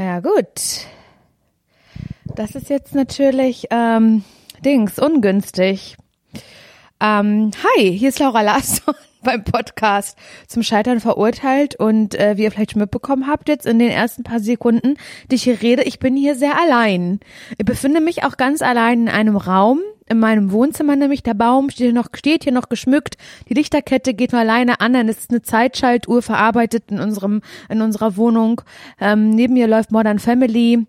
Ja, gut. Das ist jetzt natürlich, ähm, Dings, ungünstig. Ähm, hi, hier ist Laura Larsson beim Podcast zum Scheitern verurteilt und äh, wie ihr vielleicht schon mitbekommen habt jetzt in den ersten paar Sekunden, die ich hier rede, ich bin hier sehr allein. Ich befinde mich auch ganz allein in einem Raum, in meinem Wohnzimmer nämlich, der Baum steht hier noch, steht hier noch geschmückt, die Lichterkette geht nur alleine an, dann ist eine Zeitschaltuhr verarbeitet in unserem, in unserer Wohnung. Ähm, neben mir läuft Modern Family.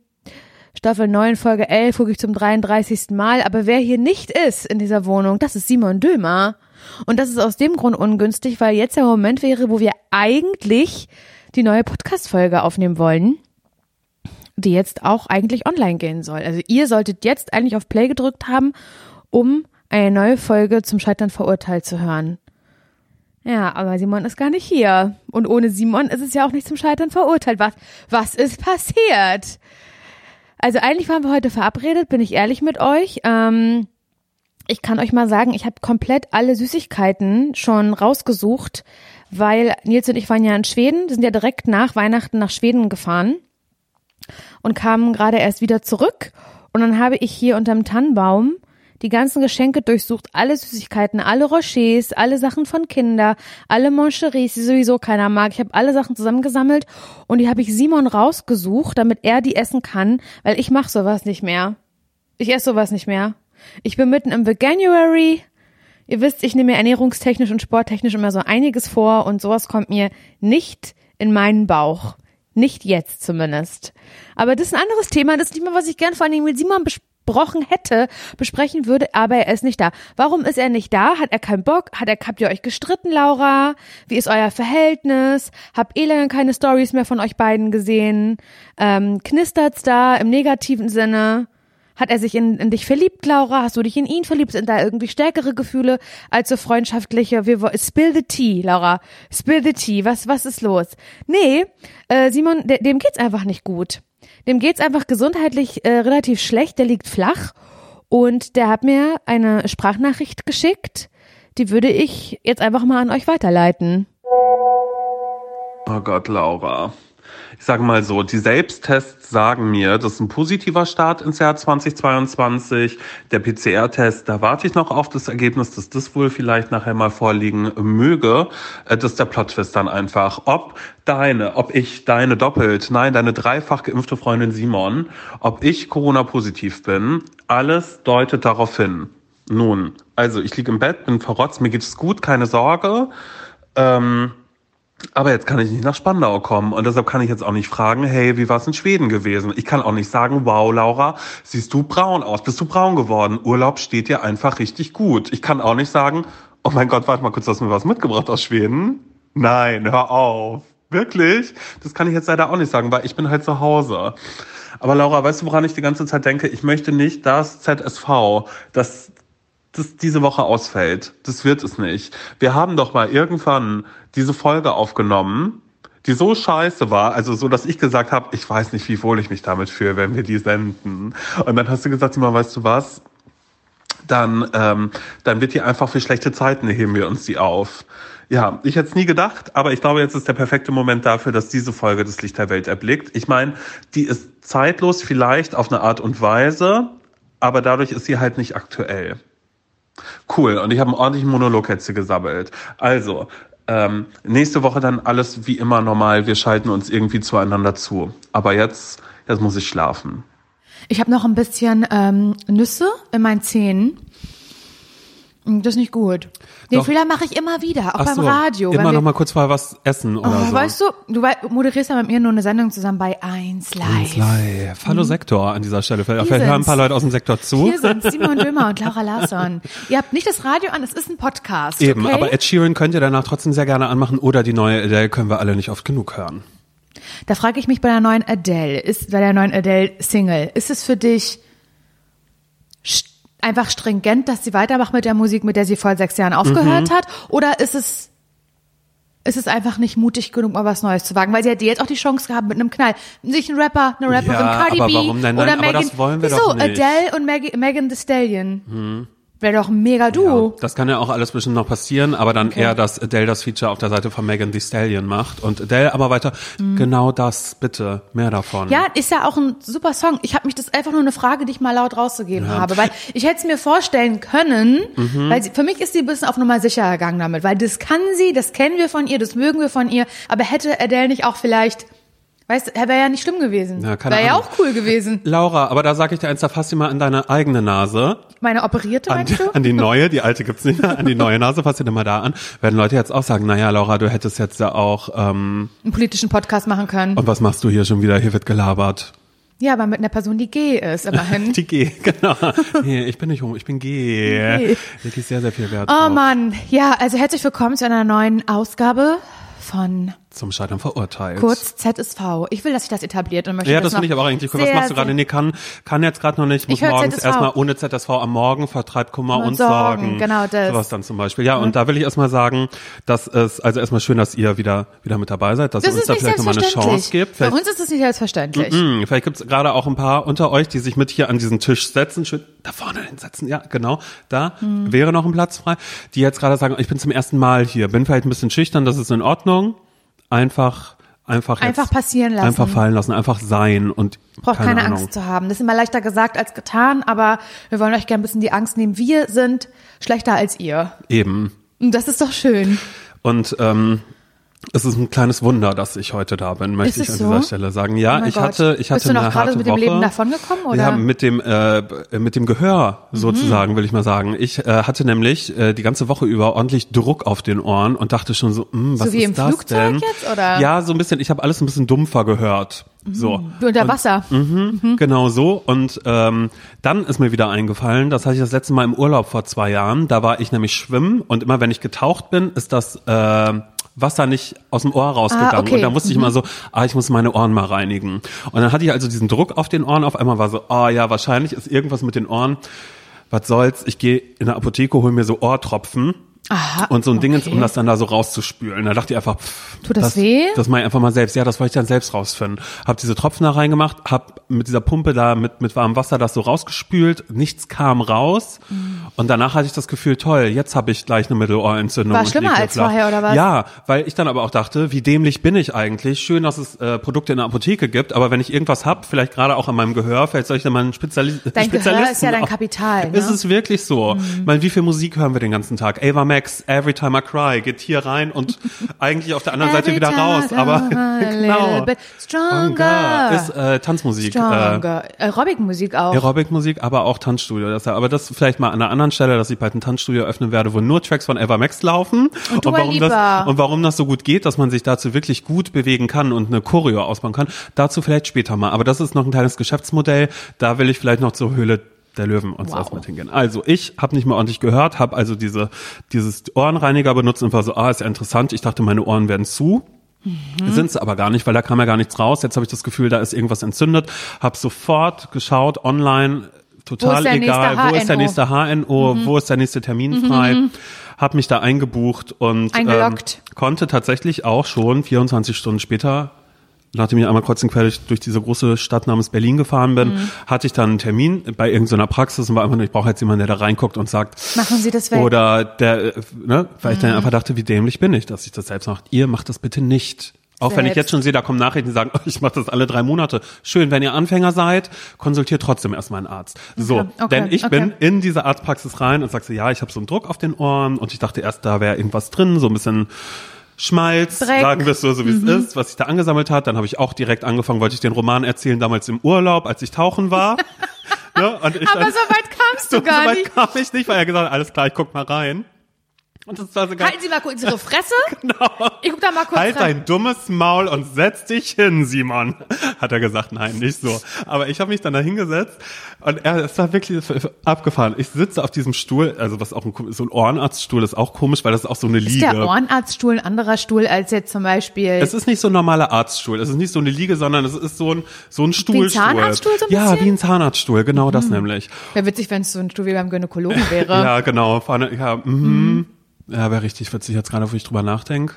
Staffel 9, Folge 11, gucke ich zum 33. Mal. Aber wer hier nicht ist in dieser Wohnung, das ist Simon Dömer. Und das ist aus dem Grund ungünstig, weil jetzt der Moment wäre, wo wir eigentlich die neue Podcast-Folge aufnehmen wollen, die jetzt auch eigentlich online gehen soll. Also ihr solltet jetzt eigentlich auf Play gedrückt haben, um eine neue Folge zum Scheitern verurteilt zu hören. Ja, aber Simon ist gar nicht hier. Und ohne Simon ist es ja auch nicht zum Scheitern verurteilt. Was, was ist passiert? Also eigentlich waren wir heute verabredet, bin ich ehrlich mit euch. Ähm, ich kann euch mal sagen, ich habe komplett alle Süßigkeiten schon rausgesucht, weil Nils und ich waren ja in Schweden, sind ja direkt nach Weihnachten nach Schweden gefahren und kamen gerade erst wieder zurück. Und dann habe ich hier unterm Tannenbaum die ganzen Geschenke durchsucht, alle Süßigkeiten, alle Rochers, alle Sachen von Kinder, alle Moncheries, die sowieso keiner mag. Ich habe alle Sachen zusammengesammelt und die habe ich Simon rausgesucht, damit er die essen kann, weil ich mache sowas nicht mehr. Ich esse sowas nicht mehr. Ich bin mitten im Veganuary. Ihr wisst, ich nehme mir ernährungstechnisch und sporttechnisch immer so einiges vor und sowas kommt mir nicht in meinen Bauch. Nicht jetzt zumindest. Aber das ist ein anderes Thema. Das ist nicht mehr, was ich gern vor allem mit Simon besprochen hätte, besprechen würde, aber er ist nicht da. Warum ist er nicht da? Hat er keinen Bock? Hat er, habt ihr euch gestritten, Laura? Wie ist euer Verhältnis? Habt eh lange keine Stories mehr von euch beiden gesehen? Ähm, knistert's da im negativen Sinne? Hat er sich in, in dich verliebt, Laura? Hast du dich in ihn verliebt? Sind da irgendwie stärkere Gefühle als so freundschaftliche? Wir, spill the tea, Laura. Spill the tea. Was, was ist los? Nee, äh, Simon, de, dem geht's einfach nicht gut. Dem geht's einfach gesundheitlich äh, relativ schlecht. Der liegt flach. Und der hat mir eine Sprachnachricht geschickt. Die würde ich jetzt einfach mal an euch weiterleiten. Oh Gott, Laura ich sage mal so, die Selbsttests sagen mir, das ist ein positiver Start ins Jahr 2022. Der PCR-Test, da warte ich noch auf das Ergebnis, dass das wohl vielleicht nachher mal vorliegen möge. Äh, das ist der Plot-Twist dann einfach. Ob deine, ob ich deine doppelt, nein, deine dreifach geimpfte Freundin Simon, ob ich Corona-positiv bin, alles deutet darauf hin. Nun, also ich liege im Bett, bin verrotzt, mir geht es gut, keine Sorge. Ähm, aber jetzt kann ich nicht nach Spandau kommen und deshalb kann ich jetzt auch nicht fragen, hey, wie war es in Schweden gewesen? Ich kann auch nicht sagen, wow, Laura, siehst du braun aus, bist du braun geworden? Urlaub steht dir einfach richtig gut. Ich kann auch nicht sagen, oh mein Gott, warte mal kurz, hast du mir was mitgebracht aus Schweden? Nein, hör auf. Wirklich? Das kann ich jetzt leider auch nicht sagen, weil ich bin halt zu Hause. Aber Laura, weißt du, woran ich die ganze Zeit denke? Ich möchte nicht, dass ZSV, dass das diese Woche ausfällt. Das wird es nicht. Wir haben doch mal irgendwann diese Folge aufgenommen, die so scheiße war, also so, dass ich gesagt habe, ich weiß nicht, wie wohl ich mich damit fühle, wenn wir die senden. Und dann hast du gesagt, immer, weißt du was? Dann, ähm, dann wird die einfach für schlechte Zeiten heben wir uns die auf. Ja, ich hätte es nie gedacht, aber ich glaube, jetzt ist der perfekte Moment dafür, dass diese Folge das Licht der Welt erblickt. Ich meine, die ist zeitlos vielleicht auf eine Art und Weise, aber dadurch ist sie halt nicht aktuell. Cool, und ich habe einen ordentlichen Monolog jetzt gesammelt. Also, ähm, nächste Woche dann alles wie immer normal. Wir schalten uns irgendwie zueinander zu. Aber jetzt, jetzt muss ich schlafen. Ich habe noch ein bisschen ähm, Nüsse in meinen Zähnen. Das ist nicht gut. Den Doch. Fehler mache ich immer wieder, auch Ach beim so, Radio. Immer noch mal kurz vorher was essen oder oh, so. Weißt du, du moderierst ja mit mir nur eine Sendung zusammen bei 1 Live. 1 Live. Hallo mhm. Sektor an dieser Stelle. Vielleicht hören ein paar Leute aus dem Sektor zu. Hier sind Simon Dömer und Laura Larsson. Ihr habt nicht das Radio an, es ist ein Podcast. Eben, okay? aber Ed Sheeran könnt ihr danach trotzdem sehr gerne anmachen oder die neue Adele können wir alle nicht oft genug hören. Da frage ich mich bei der neuen Adele, ist bei der neuen Adele Single, ist es für dich einfach stringent, dass sie weitermacht mit der Musik, mit der sie vor sechs Jahren aufgehört mhm. hat? Oder ist es ist es einfach nicht mutig genug, mal was Neues zu wagen, weil sie hätte jetzt auch die Chance gehabt mit einem Knall. Sich ein Rapper, eine Rapperin, ja, Cardi aber B warum denn? oder Nein, Megan. Wieso? Adele und Mag Megan Thee Stallion. Hm. Wäre doch ein mega Duo. Ja, das kann ja auch alles bestimmt noch passieren, aber dann eher, dass Adele das Feature auf der Seite von Megan Thee Stallion macht und Adele aber weiter, genau das, bitte, mehr davon. Mhm. Ja, ist ja auch ein super Song. Ich habe mich das einfach nur eine Frage, die ich mal laut rauszugeben habe, weil ich hätte es mir vorstellen können, Mhm. weil sie, für mich ist sie ein bisschen auf Nummer sicher gegangen damit, weil das kann sie, das kennen wir von ihr, das mögen wir von ihr, aber hätte Adele nicht auch vielleicht, weißt du, wäre ja nicht schlimm gewesen. Ja, wäre ja auch cool gewesen. Laura, aber da sage ich dir eins, da fass dir mal an deine eigene Nase. Meine operierte, An du? an die neue, die alte gibt's nicht mehr, an die neue Nase, fass dir mal da an. Werden Leute jetzt auch sagen, naja, Laura, du hättest jetzt ja auch, ähm, Einen politischen Podcast machen können. und was machst du hier schon wieder? Hier wird gelabert. Ja, aber mit einer Person, die G ist, immerhin. Die G, genau. Nee, ich bin nicht homo, ich bin G. G. Wirklich sehr, sehr viel Wert Oh drauf. Mann, ja, also herzlich willkommen zu einer neuen Ausgabe von Zum Scheitern verurteilt. kurz ZSV. Ich will, dass sich das etabliert und möchte Ja, das finde ich aber eigentlich cool. Was machst du gerade? Nee, kann, kann jetzt gerade noch nicht. Muss morgens ZSV. erstmal ohne ZSV am Morgen vertreibt Kummer Und und, Sorgen, Sorgen. genau das. Sowas dann zum Beispiel. Ja, und da will ich erstmal sagen, dass es, also erstmal schön, dass ihr wieder, wieder mit dabei seid, dass Das ihr uns da vielleicht nochmal eine. Chance gibt. Für Vielleicht, uns ist es nicht selbstverständlich. Hm, vielleicht gibt's gerade auch ein paar unter euch, die sich mit hier an diesen Tisch setzen, schön da vorne hinsetzen, ja, genau, da Hm. wäre noch ein Platz frei, die jetzt gerade sagen, ich bin zum ersten Mal hier, bin vielleicht ein bisschen schüchtern, das ist in Ordnung, einfach, einfach Einfach passieren lassen. einfach fallen lassen, einfach sein und Braucht keine, keine. Angst zu haben. Das ist immer leichter gesagt als getan, aber wir wollen euch gerne ein bisschen die Angst nehmen. Wir sind schlechter als ihr. Eben. Und das ist doch schön. Und ähm, es ist ein kleines Wunder, dass ich heute da bin, möchte ich an so? dieser Stelle sagen. Ja, Oh ich Gott. hatte, ich hatte Bist du noch eine gerade harte mit dem Woche. Leben davongekommen, oder? Ja, mit dem äh, mit dem Gehör Mhm. sozusagen, will ich mal sagen. Ich äh, hatte nämlich äh, die ganze Woche über ordentlich Druck auf den Ohren und dachte schon so, hm, was So wie ist im das Flugzeug denn? jetzt, oder? Ja, so ein bisschen. Ich habe alles ein bisschen dumpfer gehört. So. Wie unter Wasser. Mhm, Genau so. Und ähm, dann ist mir wieder eingefallen, das hatte ich das letzte Mal im Urlaub vor zwei Jahren. Da war ich nämlich schwimmen und immer wenn ich getaucht bin, ist das äh, Wasser nicht aus dem Ohr rausgegangen. Ah, okay. Und da musste ich immer so, ah, ich muss meine Ohren mal reinigen. Und dann hatte ich also diesen Druck auf den Ohren. Auf einmal war so, ah ja, wahrscheinlich ist irgendwas mit den Ohren. Was soll's? Ich gehe in der Apotheke, hol mir so Ohrtropfen. Aha, und so ein Dingens, okay. um das dann da so rauszuspülen. Da dachte ich einfach, pff, Tut das weh? Das mache ich einfach mal selbst. Ja, das wollte ich dann selbst rausfinden. Hab diese Tropfen da reingemacht, hab mit dieser Pumpe da mit, mit warmem Wasser das so rausgespült, nichts kam raus. Und danach hatte ich das Gefühl, toll, jetzt habe ich gleich eine Mittelohrentzündung. War schlimmer als vorher, oder was? Ja, weil ich dann aber auch dachte, wie dämlich bin ich eigentlich? Schön, dass es äh, Produkte in der Apotheke gibt, aber wenn ich irgendwas hab, vielleicht gerade auch an meinem Gehör, vielleicht soll ich dann mal einen Speziali Dein Gehör Spezialisten ist ja dein Kapital, ne? Ist es wirklich so? Ich meine, wie viel Musik hören wir den ganzen Tag? Ava Max, Every Time I Cry, geht hier rein und eigentlich auf der anderen Seite wieder raus. Aber genau. stronger. Ist äh, Tanzmusik. Äh, Stronger. Aerobic-Musik auch. Aerobic-Musik, aber auch Tanzstudio. Das, aber das vielleicht mal an einer anderen Stelle, dass ich bald ein Tanzstudio öffnen werde, wo nur Tracks von Eva Max laufen. Und, Dua warum das, und warum das so gut geht, dass man sich dazu wirklich gut bewegen kann und eine Choreo ausbauen kann, dazu vielleicht später mal. Aber das ist noch ein kleines Geschäftsmodell. Da will ich vielleicht noch zur Höhle der Löwen und Wow. mit hingehen. Also ich habe nicht mehr ordentlich gehört, habe also diese dieses Ohrenreiniger benutzt und war so, ah, ist ja interessant. Ich dachte, meine Ohren werden zu. Mhm. Sind es aber gar nicht, weil da kam ja gar nichts raus. Jetzt habe ich das Gefühl, da ist irgendwas entzündet. Hab sofort geschaut, online, total egal, wo ist der nächste HNO, wo ist der nächste Termin frei. Hab mich da eingebucht und. Ähm, konnte tatsächlich auch schon 24 Stunden später Nachdem ich einmal kreuz und quer durch, durch diese große Stadt namens Berlin gefahren bin, Mhm. hatte ich dann einen Termin bei irgendeiner Praxis und war einfach nur, ich brauche jetzt jemanden, der da reinguckt und sagt, Machen Sie das weg. oder der, äh, ne, weil ich Mhm. dann einfach dachte, wie dämlich bin ich, dass ich das selbst mache. Ihr macht das bitte nicht. Auch wenn ich Selbst. jetzt schon sehe, da kommen Nachrichten, die sagen, ich mache das alle drei Monate. Schön, wenn ihr Anfänger seid, konsultiert trotzdem erstmal einen Arzt. So, okay, denn ich okay. bin in diese Arztpraxis rein und sag so, ja, ich habe so einen Druck auf den Ohren und ich dachte erst, da wäre irgendwas drin, so ein bisschen Schmalz, Dreck. Mhm. sagen wir es so, so wie es ist, was sich da angesammelt hat. Dann habe ich auch direkt angefangen, wollte ich den Roman erzählen, damals im Urlaub, als ich tauchen war. ne? Aber dann, so weit kamst du so, gar so weit nicht. kam ich nicht, weil er gesagt hat, alles klar, ich guck mal rein. Und das war sogar, Halten Sie mal kurz Ihre Fresse. Ich guck da mal kurz halt rein. dein dummes Maul und setz dich hin, Simon. Hat er gesagt, nein, nicht so. Aber ich habe mich dann da hingesetzt und er, es war wirklich abgefahren. Ich sitze auf diesem Stuhl, also was auch ein, so ein Ohrenarztstuhl ist auch komisch, weil das ist auch so eine Ist Liege. der Ohrenarztstuhl ein anderer Stuhl als jetzt zum Beispiel Es ist nicht so ein normaler Arztstuhl. Es ist nicht so eine Liege, sondern es ist so ein, so ein Stuhlstuhl. Zahnarztstuhl so ein ja, bisschen? wie ein Zahnarztstuhl, genau das nämlich. Wäre witzig, wenn es so ein Stuhl wie beim Gynäkologen wäre. Ja, genau. Ja, mhm. Ja wäre richtig witzig jetzt gerade, wo ich drüber nachdenke.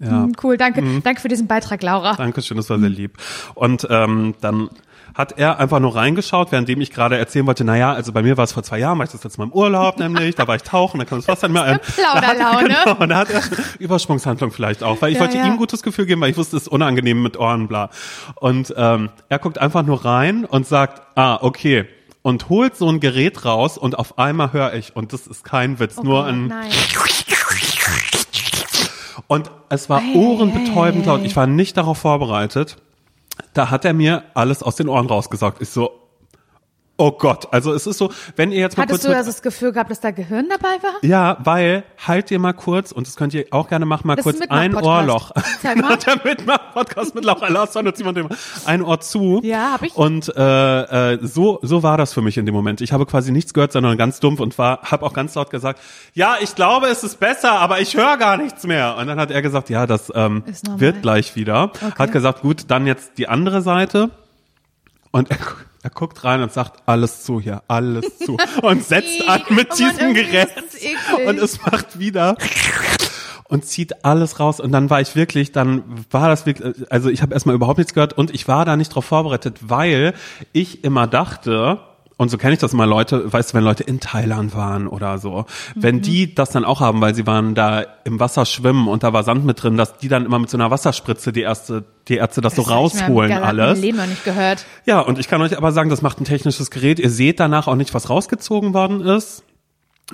Ja. Hm, Cool, danke. Danke für diesen Beitrag, Laura. Dankeschön, das war sehr lieb. Und ähm, dann hat er einfach nur reingeschaut, währenddem ich gerade erzählen wollte, naja, also bei mir war es vor zwei Jahren, war ich das letzte Mal im Urlaub nämlich, da war ich tauchen, da kam das Wasser nicht mehr ein. Plauderlaune. Da hat, genau, und da hat er Übersprungshandlung vielleicht auch, weil ich Ja, wollte ja. ihm ein gutes Gefühl geben, weil ich wusste, es ist unangenehm mit Ohren, bla. Und ähm, er guckt einfach nur rein und sagt, ah, okay. Und holt so ein Gerät raus und auf einmal höre ich, und das ist kein Witz, nur Oh, ein nein. und es war Ei, ohrenbetäubend ei, ei. laut. Ich war nicht darauf vorbereitet. Da hat er mir alles aus den Ohren rausgesaugt. Ich so, oh Gott. Also es ist so, wenn ihr jetzt mal Hattest kurz du mit, also das Gefühl gehabt, dass da Gehirn dabei war? ja, weil halt ihr mal kurz und das könnt ihr auch gerne machen, mal Das kurz ein. Ohrloch. Zeig mal. Mitmach-Podcast mit Laura Larsson und Simon Dömer. Ein Ohr zu. Ja, hab ich. Und äh, äh, so so war das für mich in dem Moment. Ich habe quasi nichts gehört, sondern ganz dumpf und war habe auch ganz laut gesagt, ja, ich glaube, es ist besser, aber ich höre gar nichts mehr. Und dann hat er gesagt, ja, das ähm, wird gleich wieder. Okay. Hat gesagt, gut, dann jetzt die andere Seite. Und er, er guckt rein und sagt, alles zu hier, alles zu. Und setzt an mit Oh Mann, diesem Gerät. Und es macht wieder und zieht alles raus. Und dann war ich wirklich, dann war das wirklich, also ich habe erstmal überhaupt nichts gehört und ich war da nicht drauf vorbereitet, weil ich immer dachte, und so kenne ich das immer Leute, weißt du, wenn Leute in Thailand waren oder so, wenn die das dann auch haben, weil sie waren da im Wasser schwimmen und da war Sand mit drin, dass die dann immer mit so einer Wasserspritze die erste, die Ärzte das, so Das ich mir rausholen im alles. Leben noch nicht gehört. Ja, und ich kann euch aber sagen, das macht ein technisches Gerät. Ihr seht danach auch nicht, was rausgezogen worden ist.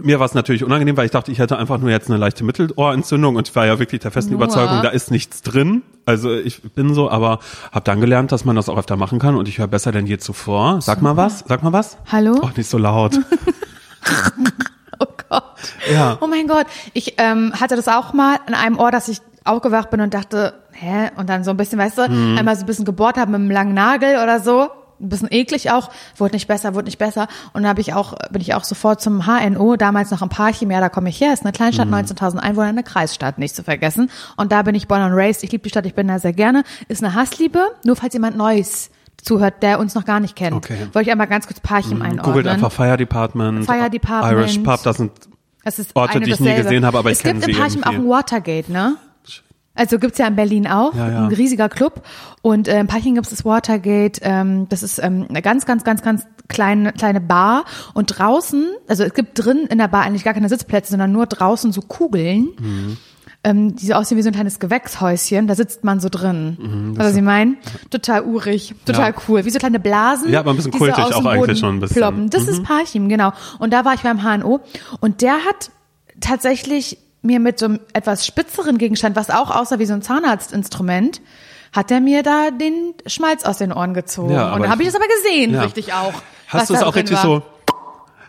Mir war es natürlich unangenehm, weil ich dachte, ich hätte einfach nur jetzt eine leichte Mittelohrentzündung und ich war ja wirklich der festen Nur. Überzeugung, da ist nichts drin. Also ich bin so, aber habe dann gelernt, dass man das auch öfter machen kann und ich höre besser denn je zuvor. Sag mal was, sag mal was. Hallo? Oh, nicht so laut. Oh Gott. Ja. Oh mein Gott. Ich ähm, hatte das auch mal in einem Ohr, dass ich aufgewacht bin und dachte, hä? Und dann so ein bisschen, weißt du, Mhm. einmal so ein bisschen gebohrt habe mit einem langen Nagel oder so. Ein bisschen eklig auch, wurde nicht besser, wurde nicht besser. Und dann habe ich auch, bin ich auch sofort zum HNO, damals noch im Parchim, ja, da komme ich her, ist eine Kleinstadt, Mhm. 19.000 Einwohner, eine Kreisstadt, nicht zu vergessen. Und da bin ich born and raised, ich liebe die Stadt, ich bin da sehr gerne. Ist eine Hassliebe, nur falls jemand Neues zuhört, der uns noch gar nicht kennt. Okay. Wollte ich einmal ganz kurz Parchim einordnen. Googelt einfach Fire Department, Fire Department. Irish Pub, das sind Es ist Orte, die ich nie gesehen habe, aber ich es kenne gibt in sie Parchim auch ein Watergate, ne? Also gibt's ja in Berlin auch, Ja, ja. ein riesiger Club. Und äh, in Parchim gibt's das Watergate, ähm, das ist ähm, eine ganz, ganz, ganz, ganz kleine, kleine Bar. Und draußen, also es gibt drin in der Bar eigentlich gar keine Sitzplätze, sondern nur draußen so Kugeln. Mhm. Ähm, die so aussehen wie so ein kleines Gewächshäuschen, da sitzt man so drin. was Sie meinen? Total urig, total Mhm, Ja. cool. Wie so kleine Blasen. Ja, aber ein bisschen so kultig auch eigentlich Boden schon ein bisschen. Ploppen. Das ist Parchim, genau. Und da war ich beim HNO und der hat tatsächlich mir mit so einem etwas spitzeren Gegenstand, was auch aussah wie so ein Zahnarztinstrument, hat er mir da den Schmalz aus den Ohren gezogen. Ja, und dann habe ich das aber gesehen, Ja. richtig auch. Hast du es da auch richtig war. so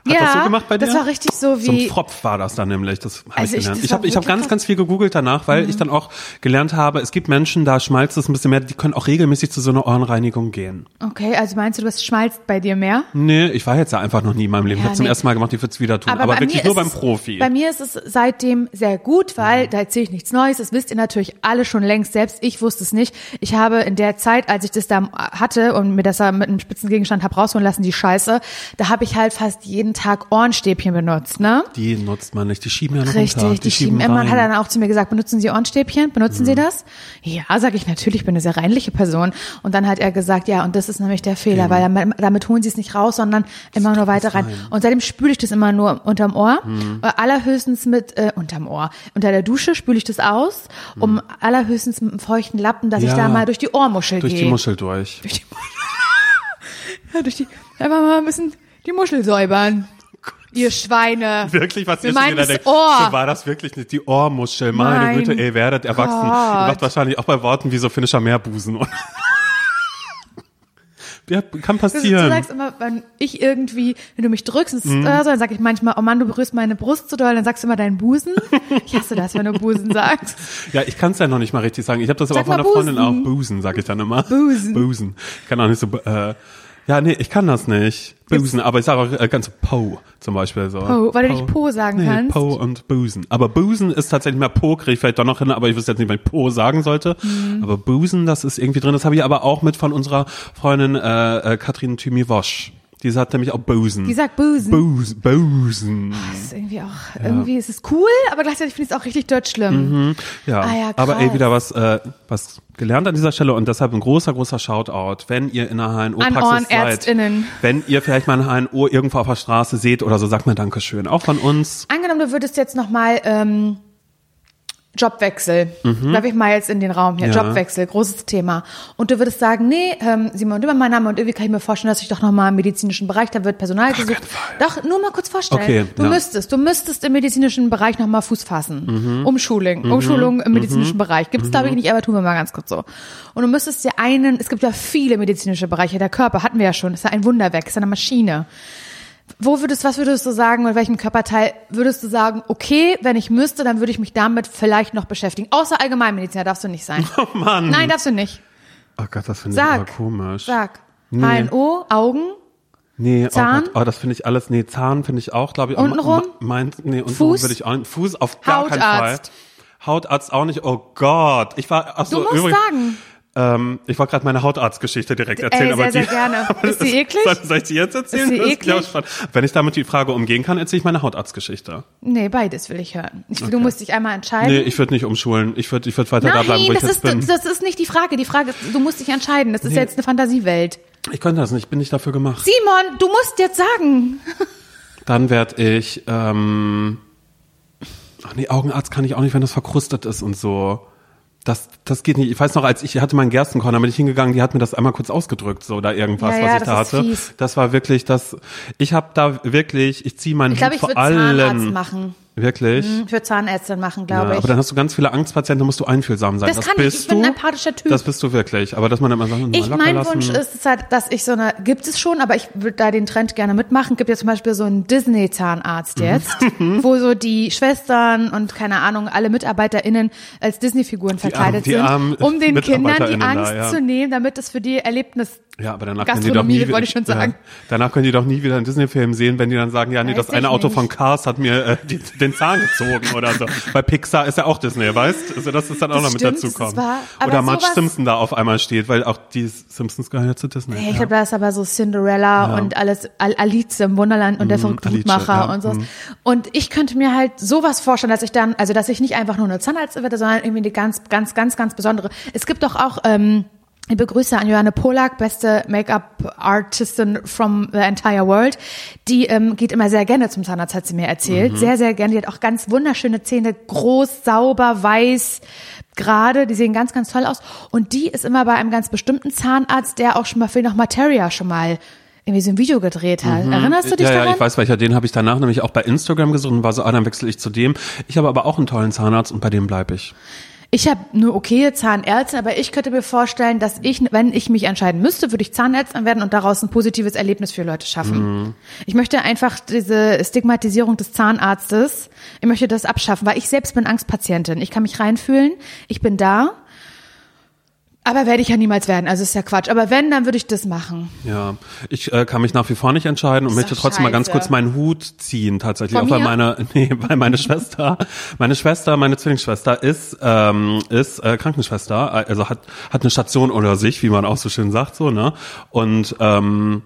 Hat ja, das so gemacht bei dir? das war richtig so So ein wie, Pfropf war das dann nämlich, das habe Also ich ich- gelernt. Ich war habe ich hab ganz, ganz viel gegoogelt danach, weil ich dann auch gelernt habe, es gibt Menschen, da schmalzt es ein bisschen mehr, die können auch regelmäßig zu so einer Ohrenreinigung gehen. okay, also meinst du, das schmalzt bei dir mehr? Nee, ich war jetzt ja einfach noch nie in meinem Leben. ich Ja, habe zum nee. ersten Mal gemacht, ich würde es wieder tun. Aber, bei wirklich nur beim es, Profi. Bei mir ist es seitdem sehr gut, weil da erzähle ich nichts Neues. Das wisst ihr natürlich alle schon längst. Selbst ich wusste es nicht. Ich habe in der Zeit, als ich das da hatte und mir das da mit einem spitzen Gegenstand habe rausholen lassen, die Scheiße, da habe ich halt fast jeden Tag Ohrenstäbchen benutzt, ne? die nutzt man nicht, die schieben ja noch Richtig, runter. die, schieben immer. rein. Hat dann auch zu mir gesagt, benutzen Sie Ohrenstäbchen? Benutzen Mhm. Sie das? Ja, sage ich natürlich, ich bin eine sehr reinliche Person. Und dann hat er gesagt, ja, und das ist nämlich der Fehler, weil damit, damit holen Sie es nicht raus, sondern immer nur weiter rein. Und seitdem spüle ich das immer nur unterm Ohr, Mhm. äh, allerhöchstens mit äh, unterm Ohr. Unter der Dusche spüle ich das aus, um allerhöchstens mit einem feuchten Lappen, dass ich Mhm. Ja. da mal durch die Ohrmuschel durch gehe. die Muschel durch. Durch die Muschel. ja, durch die, einfach mal ein bisschen die Muschel säubern. Ihr Schweine. Wirklich, was Wir ihr schon meinen wieder das denkt. Ohr. So war das wirklich nicht. Die Ohrmuschel, meine Mein Güte, ey, werdet erwachsen. Ihr macht wahrscheinlich auch bei Worten wie so finnischer Meerbusen. ja, kann Du, du passieren. sagst immer, wenn ich irgendwie, wenn du mich drückst, es ist, äh, so, dann sag ich manchmal, oh Mann, du berührst meine Brust zu doll, dann sagst du immer deinen Busen. Ich hasse das, wenn du Busen sagst. Ja, ich kann es ja noch nicht mal richtig sagen. Ich habe das Sag aber von einer Freundin auch. Busen, sag ich dann immer. Busen. Busen. Ich kann auch nicht so, äh, ja, nee, ich kann das nicht. Busen, aber ich sage auch äh, ganz Po zum Beispiel so. Po, weil du nicht Po sagen nee, kannst. Po und Busen. Aber Busen ist tatsächlich mehr Po, kriege ich vielleicht doch noch hin, aber ich wüsste jetzt nicht, wenn ich Po sagen sollte. Mhm. Aber Busen, das ist irgendwie drin. Das habe ich aber auch mit von unserer Freundin äh, äh, Katrin Thymi-Wosch. Die sagt nämlich auch Bosen. Die sagt Busen. Bose, Bosen. Das ist irgendwie auch, irgendwie ist es cool, aber gleichzeitig finde ich es auch richtig dort schlimm. Ja, Ah ja, aber ey, wieder was, äh, was gelernt an dieser Stelle und deshalb ein großer, großer Shoutout, wenn ihr in einer HNO-Praxis seid, wenn ihr vielleicht mal eine HNO irgendwo auf der Straße seht oder so, sagt mir Dankeschön. Auch von uns. Angenommen, du würdest jetzt nochmal ähm, Jobwechsel, darf ich mal jetzt in den Raum hier, Mhm. Ja. Jobwechsel, großes Thema. Und du würdest sagen, nee, ähm, Simon Dümmer, mein Name, und irgendwie kann ich mir vorstellen, dass ich doch nochmal im medizinischen Bereich, da wird Personal gesucht. Doch, nur mal kurz vorstellen. Okay, du ja. müsstest, du müsstest im medizinischen Bereich nochmal Fuß fassen. Mhm. Umschuling, Umschulung im medizinischen Bereich. Gibt es, glaube ich, nicht, aber tun wir mal ganz kurz so. Und du müsstest dir einen, es gibt ja viele medizinische Bereiche, der Körper hatten wir ja schon, ist ja ein Wunderwerk, ist ja eine Maschine. Wo würdest, was würdest du sagen, mit welchem Körperteil würdest du sagen, okay, wenn ich müsste, dann würde ich mich damit vielleicht noch beschäftigen. Außer Allgemeinmediziner darfst du nicht sein. Oh Mann. Nein, darfst du nicht. Oh Gott, das finde ich aber komisch. Sag. Nee. HNO, Augen, Nee, Zahn? Oh, Gott, oh, das finde ich alles, nee, Zahn finde ich auch, glaube ich. Untenrum? Mein, nee, untenrum Fuß? würde ich auch, Fuß auf gar keinen Fall. Hautarzt. Hautarzt auch nicht, oh Gott. Ich war, ach so, Du musst übrigens, sagen. Ähm, ich wollte gerade meine Hautarztgeschichte direkt erzählen, Ey, aber sehr, die, sehr gerne. aber Ist die eklig? Soll, soll ich die jetzt erzählen? Ist die eklig? ich. Wenn ich damit die Frage umgehen kann, erzähle ich meine Hautarztgeschichte. Nee, beides will ich hören. Ich, Du musst dich einmal entscheiden. Nee, ich würde nicht umschulen. Ich würde ich würd weiter da bleiben, Nein, wo ich das jetzt ist, bin. das ist nicht die Frage. Die Frage ist, du musst dich entscheiden. Das ist jetzt eine Fantasiewelt. Ich könnte das nicht, ich bin nicht dafür gemacht. Simon, du musst jetzt sagen. Dann werde ich, ähm, ach nee, Augenarzt kann ich auch nicht, wenn das verkrustet ist und so. Das, das geht nicht. Ich weiß noch, als ich hatte meinen Gerstenkorn, da bin ich hingegangen, die hat mir das einmal kurz ausgedrückt, so da irgendwas, Ja, was ja, ich das da hatte. fies. Das war wirklich das. Ich habe da wirklich, ich ziehe meinen Ich glaube, Hut ich vor würde Zahnarzt machen. Wirklich. Ich würde Zahnärztin machen, Ja, glaube ich. aber dann hast du ganz viele Angstpatienten, da musst du einfühlsam sein. Das kann ich. bist Ich bin du. ein empathischer Typ. Das bist du wirklich. Aber dass man immer sagt, Ich, mein lassen. Wunsch ist es halt, dass ich so eine, gibt es schon, aber ich würde da den Trend gerne mitmachen. Gibt ja zum Beispiel so einen Disney-Zahnarzt Mhm. jetzt, wo so die Schwestern und keine Ahnung, alle MitarbeiterInnen als Disney-Figuren verkleidet die sind, armen um den Kindern die MitarbeiterInnen da, Angst ja. zu nehmen, damit es für die Erlebnis Ja, aber danach können die doch nie das wollte ich schon sagen. Ja, danach können die doch nie wieder einen Disney-Film sehen, wenn die dann sagen, ja, nee, Weiß das eine ich Auto nicht. von Cars hat mir äh, die, den Zahn gezogen oder so. Bei Pixar ist ja auch Disney, weißt? Also das ist dann auch Das noch mit stimmt, dazu wahr. Aber Oder Marge sowas- Simpson da auf einmal steht, weil auch die Simpsons gehören ja zu Disney. Hey, ich ja. glaube, da ist aber so Cinderella Ja. und alles, Al Alice im Wunderland und der verrückte Alice, Hutmacher ja, und so. mhm. Und ich könnte mir halt sowas vorstellen, dass ich dann, also dass ich nicht einfach nur eine Zahnärztin werde, sondern irgendwie eine ganz, ganz, ganz, ganz besondere. Es gibt doch auch, ähm, ich begrüße an Johanne Polak, beste Make-up-Artistin from the entire world. Die ähm, geht immer sehr gerne zum Zahnarzt, hat sie mir Mhm. erzählt. Sehr, sehr gerne. Die hat auch ganz wunderschöne Zähne, groß, sauber, weiß, gerade. Die sehen ganz, ganz toll aus. Und die ist immer bei einem ganz bestimmten Zahnarzt, der auch schon mal für noch Materia schon mal irgendwie so ein Video gedreht hat. Erinnerst du dich Mhm. ja, daran? ja, ich weiß welcher. Den habe ich danach nämlich auch bei Instagram gesucht und war so, ah, dann wechsle ich zu dem. Ich habe aber auch einen tollen Zahnarzt und bei dem bleibe ich. Ich habe eine okaye Zahnärztin, aber ich könnte mir vorstellen, dass ich, wenn ich mich entscheiden müsste, würde ich Zahnärztin werden und daraus ein positives Erlebnis für Leute schaffen. Ich möchte einfach diese Stigmatisierung des Zahnarztes, ich möchte das abschaffen, weil ich selbst bin Angstpatientin. Ich kann mich reinfühlen, ich bin da, aber werde ich ja niemals werden, also ist ja Quatsch. Aber wenn, dann würde ich das machen. Ja, ich äh, kann mich nach wie vor nicht entscheiden und möchte trotzdem mal ganz kurz meinen Hut ziehen, tatsächlich. Von auch weil meine, nee, weil meine Schwester, meine Schwester, meine Zwillingsschwester ist, ähm, ist äh, Krankenschwester, also hat, hat eine Station unter sich, wie man auch so schön sagt, so, ne? Und ähm,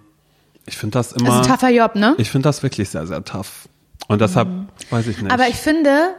ich finde das Das immer, ist ein tougher Job, ne? ich finde das wirklich sehr, sehr tough. Und deshalb weiß ich nicht. Aber ich finde,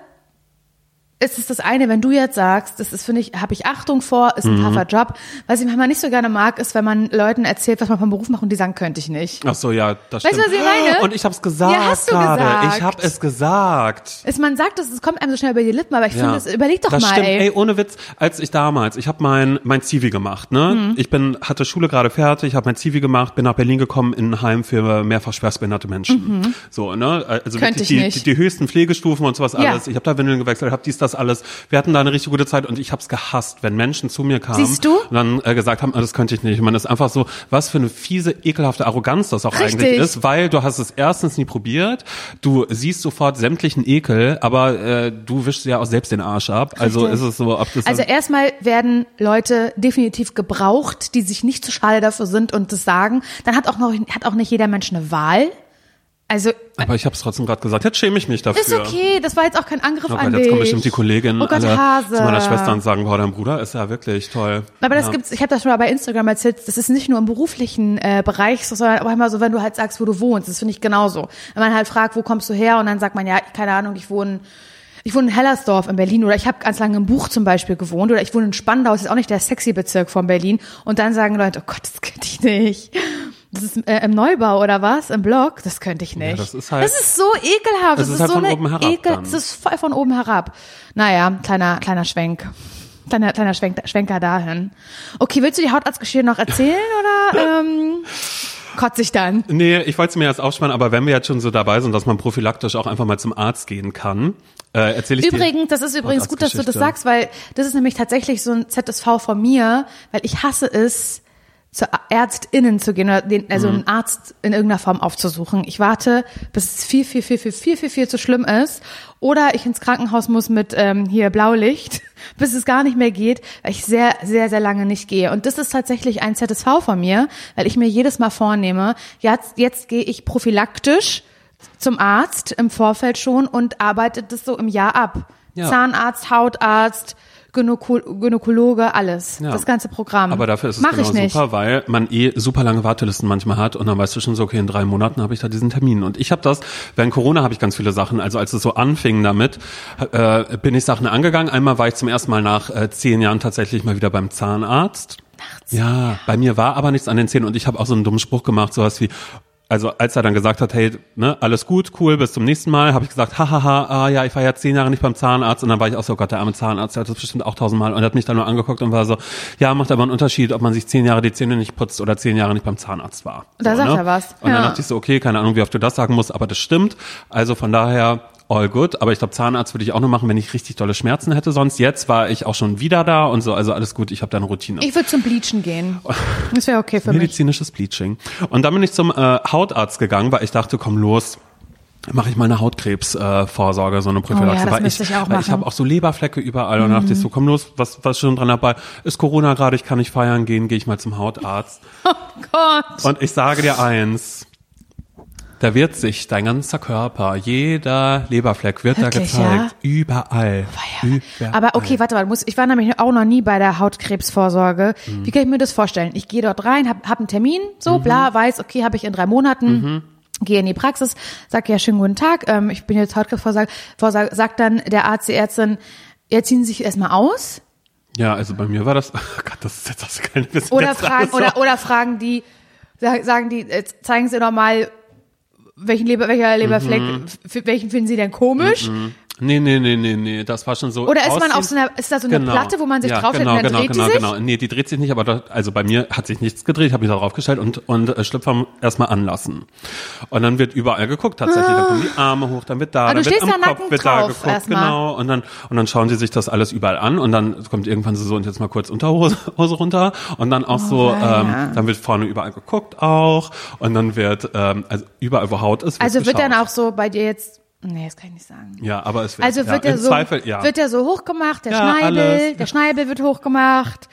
es ist das eine, wenn du jetzt sagst, das ist, finde ich, habe ich Achtung vor, ist ein tougher Job. Was ich manchmal nicht so gerne mag, ist, wenn man Leuten erzählt, was man vom Beruf macht und die sagen, könnte ich nicht. Ach so, ja, das Weißt du, stimmt. was ich meine? Und ich hab's gesagt Ja, hast du gerade. gesagt. Ich hab es gesagt. Es, man sagt es, es kommt einem so schnell über die Lippen, aber ich Ja. finde, es, überleg doch das mal, stimmt. ey. Ey, ohne Witz, als ich damals, ich habe mein mein Zivi gemacht, ne? Mhm. Ich bin hatte Schule gerade fertig, habe mein Zivi gemacht, bin nach Berlin gekommen in ein Heim für mehrfach schwerstbehinderte Menschen. So, ne? Also Mhm. Könnte wirklich ich die, die die höchsten Pflegestufen und sowas Ja. alles. Ich habe da Windeln gewechselt, habe dies das alles. Wir hatten da eine richtig gute Zeit und ich habe es gehasst, wenn Menschen zu mir kamen Siehst du? und dann äh, gesagt haben, ah, das könnte ich nicht. Man ist einfach so, was für eine fiese, ekelhafte Arroganz das auch Richtig. eigentlich ist, weil du hast es erstens nie probiert, du siehst sofort sämtlichen Ekel, aber äh, du wischst ja auch selbst den Arsch ab. Also Richtig. ist es so, das Also erstmal werden Leute definitiv gebraucht, die sich nicht zu schade dafür sind und das sagen. Dann hat auch noch hat auch nicht jeder Mensch eine Wahl. Also Aber ich habe es trotzdem gerade gesagt. Jetzt schäme ich mich dafür. ist okay, das war jetzt auch kein Angriff Oh an Gott, dich. jetzt kommen bestimmt die Kolleginnen oh Gott, alle Hase. zu meiner Schwester und sagen, boah, dein Bruder ist ja wirklich toll. Aber das ja. gibt's, ich habe das schon mal bei Instagram erzählt, das ist nicht nur im beruflichen äh, Bereich, sondern auch immer so, wenn du halt sagst, wo du wohnst. Das finde ich genauso. Wenn man halt fragt, wo kommst du her? Und dann sagt man, ja, keine Ahnung, ich wohne ich wohne in Hellersdorf in Berlin oder ich habe ganz lange im Buch zum Beispiel gewohnt oder ich wohne in Spandau, das ist auch nicht der sexy Bezirk von Berlin. Und dann sagen Leute, oh Gott, das könnte ich nicht. Das ist äh, im Neubau oder was? Im Block? Das könnte ich nicht. das ist halt- Das ist so ekelhaft. Das Das, ist halt so von oben herab Ekel. dann. Das ist voll von oben herab. Naja, kleiner, kleiner Schwenk. Kleiner, kleiner Schwenk, Schwenker dahin. Okay, willst du die Hautarztgeschichte noch erzählen oder ähm, kotze ich dann? Nee, ich wollte es mir erst aufspannen, aber wenn wir jetzt schon so dabei sind, dass man prophylaktisch auch einfach mal zum Arzt gehen kann, äh, erzähle ich dir. Übrigens, das ist übrigens gut, dass du das sagst, weil das ist nämlich tatsächlich so ein ZSV von mir, weil ich hasse es, zu ÄrztInnen zu gehen oder den, also Mhm. einen Arzt in irgendeiner Form aufzusuchen. Ich warte, bis es viel, viel, viel, viel, viel, viel, viel zu schlimm ist. Oder ich ins Krankenhaus muss mit ähm, hier Blaulicht, bis es gar nicht mehr geht, weil ich sehr, sehr, sehr lange nicht gehe. Und das ist tatsächlich ein ZSV von mir, weil ich mir jedes Mal vornehme, jetzt, jetzt gehe ich prophylaktisch zum Arzt im Vorfeld schon und arbeite das so im Jahr ab. Ja. Zahnarzt, Hautarzt, Gynäko Gynäkologe, alles. Ja. Das ganze Programm. Aber dafür ist es Mach genau ich nicht. super, weil man eh super lange Wartelisten manchmal hat und dann weißt du schon so, okay, in drei Monaten habe ich da diesen Termin. Und ich habe das, während Corona habe ich ganz viele Sachen, also als es so anfing damit, äh, bin ich Sachen angegangen. Einmal war ich zum ersten Mal nach äh, zehn Jahren tatsächlich mal wieder beim Zahnarzt. Ja, bei mir war aber nichts an den Zähnen und ich habe auch so einen dummen Spruch gemacht, sowas wie, also als er dann gesagt hat, hey, ne, alles gut, cool, bis zum nächsten Mal, habe ich gesagt, hahaha, ah, ja, ich war ja zehn Jahre nicht beim Zahnarzt und dann war ich auch so, Gott, der arme Zahnarzt, der hat das bestimmt auch tausendmal und hat mich dann nur angeguckt und war so, ja, macht aber einen Unterschied, ob man sich zehn Jahre die Zähne nicht putzt oder zehn Jahre nicht beim Zahnarzt war. Da so, sagt ne? er was. Und dann Ja. dachte ich so, okay, keine Ahnung, wie oft du das sagen musst, aber das stimmt. Also von daher all good, aber ich glaube, Zahnarzt würde ich auch nur machen, wenn ich richtig dolle Schmerzen hätte sonst. Jetzt war ich auch schon wieder da und so, also alles gut, ich habe da eine Routine. Ich würde zum Bleachen gehen. Das wäre okay für mich. Medizinisches Bleaching. Und dann bin ich zum äh, Hautarzt gegangen, weil ich dachte, komm los, mache ich mal eine Hautkrebsvorsorge, äh, so eine Prophylaxe. Oh ja, weil ich auch weil ich habe auch so Leberflecke überall und dann dachte ich so, komm los, was was ist schon dran dabei? Ist Corona gerade, ich kann nicht feiern gehen, gehe ich mal zum Hautarzt. Oh Gott. Und ich sage dir eins, da wird sich dein ganzer Körper, jeder Leberfleck wird Wirklich, da gezeigt, ja? überall. überall. Aber okay, warte mal, muss, ich war nämlich auch noch nie bei der Hautkrebsvorsorge. Mhm. Wie kann ich mir das vorstellen? Ich gehe dort rein, hab, hab einen Termin, so bla, weiß, okay, habe ich in drei Monaten. Mhm. Gehe in die Praxis, sag ja schönen guten Tag, ähm, ich bin jetzt Hautkrebsvorsorge, Vorsorge, sagt dann der Arzt, die Ärztin, ja, ziehen Sie sich erstmal aus Ja, also bei mir war das, oh Gott, das ist jetzt das keine oder fragen oder oder fragen die sa- sagen die äh, zeigen Sie doch mal welchen Leber welcher Leberfleck Mhm. welchen finden Sie denn komisch Nee, nee, nee, nee, nee, das war schon so. oder ist man auf so einer ist da so eine Platte wo man sich ja, draufstellt genau, und dann genau, dreht genau, die sich genau. Nee, die dreht sich nicht, aber da, also bei mir hat sich nichts gedreht, habe mich da draufgestellt und und äh, Schlüpfer erstmal anlassen. Und dann wird überall geguckt, tatsächlich, dann kommen die Arme hoch, dann wird da, Ah, dann wird am da Kopf wird da geguckt, genau, und dann und dann schauen sie sich das alles überall an und dann kommt irgendwann so und jetzt mal kurz Unterhose Hose runter und dann auch so, weia. ähm, dann wird vorne überall geguckt auch und dann wird ähm, also überall wo Haut ist, wird Also wird geschaut. dann auch so bei dir jetzt, nee, das kann ich nicht sagen. ja, aber es wird Also wird ja, im so, Zweifel, ja. wird der so hochgemacht, der Ja, Schneibel, alles. der Schneibel wird hochgemacht,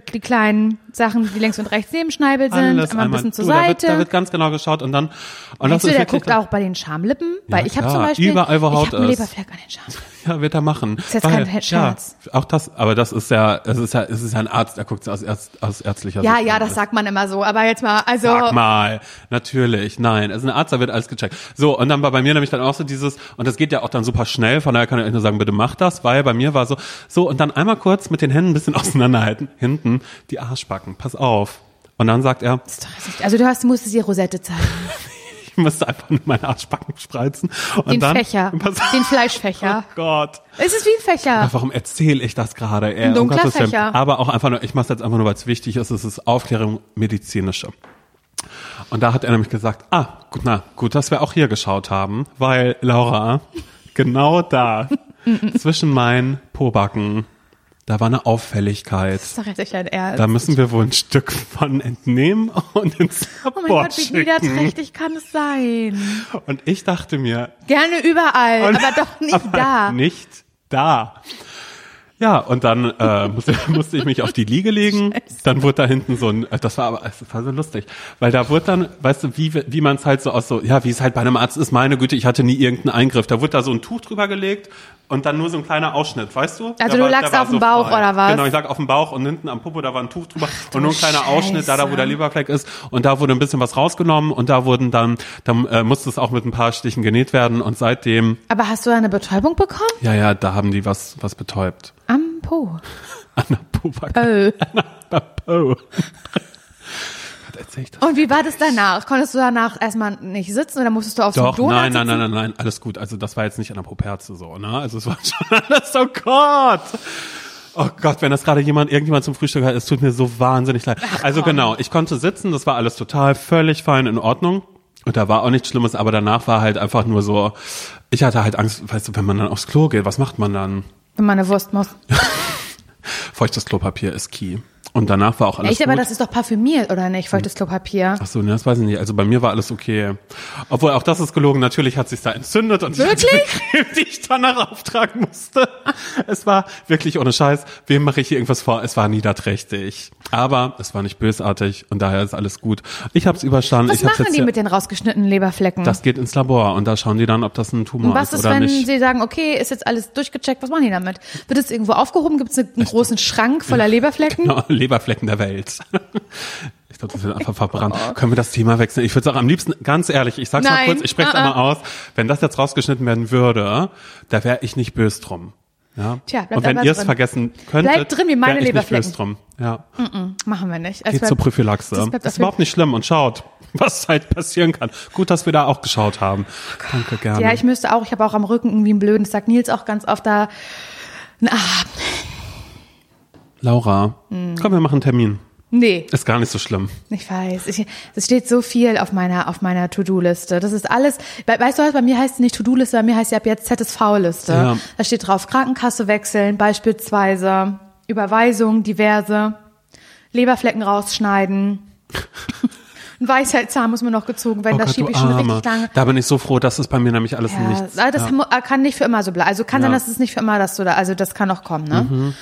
die kleinen Sachen, die links und rechts neben Schneibel sind, alles immer ein einmal. bisschen zur du, da wird, Seite. da wird ganz genau geschaut und dann und Meinst du, der wirklich guckt auch bei den Schamlippen? Weil ich habe zum Beispiel, überall, wo Haut ich habe einen ist. Leberfleck an den Schamlippen. Ja, wird er machen. ist jetzt kein Scherz. Ja, auch das, aber das ist ja, es ist ja, es ist ja ein Arzt, der guckt aus, Ärzt, aus ärztlicher Ja, Sicht. ja, an. das sagt man immer so, aber jetzt mal, also, Sag mal, natürlich, nein, also ein Arzt, da wird alles gecheckt. So, und dann war bei mir nämlich dann auch so dieses, und das geht ja auch dann super schnell, von daher kann ich euch nur sagen, bitte macht das, weil bei mir war so, so, und dann einmal kurz mit den Händen ein bisschen auseinanderhalten, hinten, die Arschbacken, pass auf. Und dann sagt er, also du hast, musstest die Rosette zeigen. ich müsste einfach nur meine Arschbacken spreizen. Und Den dann, Fächer, Pass den Fleischfächer. Oh Gott. Es ist wie ein Fächer. Warum erzähle ich das gerade? Ey, um dunkler Willen. Fächer. Aber auch einfach nur, ich mache es jetzt einfach nur, weil es wichtig ist, es ist Aufklärung medizinische. Und da hat er nämlich gesagt, ah, gut, na, gut, dass wir auch hier geschaut haben, weil, Laura, genau da, zwischen meinen Pobacken, da war eine Auffälligkeit. Das ist doch echt ein Ernst. Da müssen wir wohl ein Stück von entnehmen und ins oh mein Labor Gott, wie schicken. niederträchtig kann es sein? Und ich dachte mir, Gerne überall, Und- aber doch nicht aber da. Nicht da. Ja, und dann äh, musste, musste ich mich auf die Liege legen. Dann wurde da hinten so ein, äh, das war aber, das war so lustig, weil da wurde dann, weißt du, wie wie man es halt so aus so, ja, wie es halt bei einem Arzt ist. Meine Güte, ich hatte nie irgendeinen Eingriff. Da wurde da so ein Tuch drüber gelegt und dann nur so ein kleiner Ausschnitt, weißt du? Also Der du war- lagst der auf dem Bauch frei. oder was? Genau, ich lag auf dem Bauch und hinten am Popo, da war ein Tuch drüber und nur ein kleiner Scheiße. Ausschnitt, da, da wo der Leberfleck ist und da wurde ein bisschen was rausgenommen und da wurden dann, dann äh, musste es auch mit ein paar Stichen genäht werden und seitdem, Aber hast du da eine Betäubung bekommen? ja, ja, da haben die was, was betäubt. Am Po. An der Pupa. Oh. Oh. Was erzähl ich das? Und wie war das danach? Konntest du danach erstmal nicht sitzen oder musstest du auf so Doch, einem Donut nein, nein, nein, nein, nein, alles gut. Also das war jetzt nicht an der Properze so, ne? Also es war schon alles, oh Gott. Oh Gott, wenn das gerade jemand, irgendjemand zum Frühstück hat, es tut mir so wahnsinnig leid. also genau, ich konnte sitzen, das war alles total völlig fein in Ordnung. Und da war auch nichts Schlimmes, aber danach war halt einfach nur so, ich hatte halt Angst, weißt du, wenn man dann aufs Klo geht, was macht man dann? Wenn man eine Wurst muss. Feuchtes Klopapier ist key. Und danach war auch alles Echt, aber gut. das ist doch parfümiert, oder nicht? Feuchtes Klopapier. Ach so, ne, das weiß ich nicht. Also bei mir war alles okay. Obwohl auch das ist gelogen. Natürlich hat sich da entzündet und Wirklich? ich hatte eine Creme, die ich danach auftragen musste. Es war wirklich ohne Scheiß. Wem mache ich hier irgendwas vor? Es war niederträchtig. Aber es war nicht bösartig und daher ist alles gut. Ich habe es überstanden. Was ich machen die mit den rausgeschnittenen Leberflecken? Das geht ins Labor und da schauen die dann, ob das ein Tumor Und was ist ist, oder wenn nicht. sie sagen, okay, ist jetzt alles durchgecheckt, was machen die damit? Wird es irgendwo aufgehoben? Gibt es einen großen Schrank voller Leberflecken? Genau, Leberflecken der Welt. Ich glaube, das wird einfach verbrannt. Können wir das Thema wechseln? Ich würde sagen, am liebsten, ganz ehrlich, ich sag's mal Nein. kurz, ich spreche es Ah, ah. einmal aus. Wenn das jetzt rausgeschnitten werden würde, da wäre ich nicht böse drum. Ja? Tja, bleibt Und wenn ihr es vergessen könntet, Bleibt drin wie meine nicht Leberflecken. böse drum. Ja. Machen wir nicht. Es Geht bleibt- zur Prophylaxe. das ist überhaupt nicht schlimm und schaut, was halt passieren kann. Gut, dass wir da auch geschaut haben. Danke, gerne. Ja, ich müsste auch, ich habe auch am Rücken irgendwie einen blöden, das sagt Nils auch ganz oft da. Ah, Laura, Hm. komm, wir machen einen Termin. Nee, Ist gar nicht so schlimm. ich weiß. Ich, es steht so viel auf meiner, auf meiner To-Do-Liste. Das ist alles, we- weißt du was, bei mir heißt es nicht To-Do-Liste, bei mir heißt sie ab jetzt ZSV-Liste. Ja. Da steht drauf Krankenkasse wechseln, beispielsweise Überweisung, diverse, Leberflecken rausschneiden. Ein Weisheitszahn muss mir noch gezogen werden, Oh das Gott, schiebe du ich schon richtig lange. Da bin ich so froh, dass es bei mir nämlich alles Ja, nichts. aber das ja. mu- kann nicht für immer so bleiben. Also kann sein, Ja. dass es nicht für immer, dass du da, also das kann auch kommen, ne? Mhm.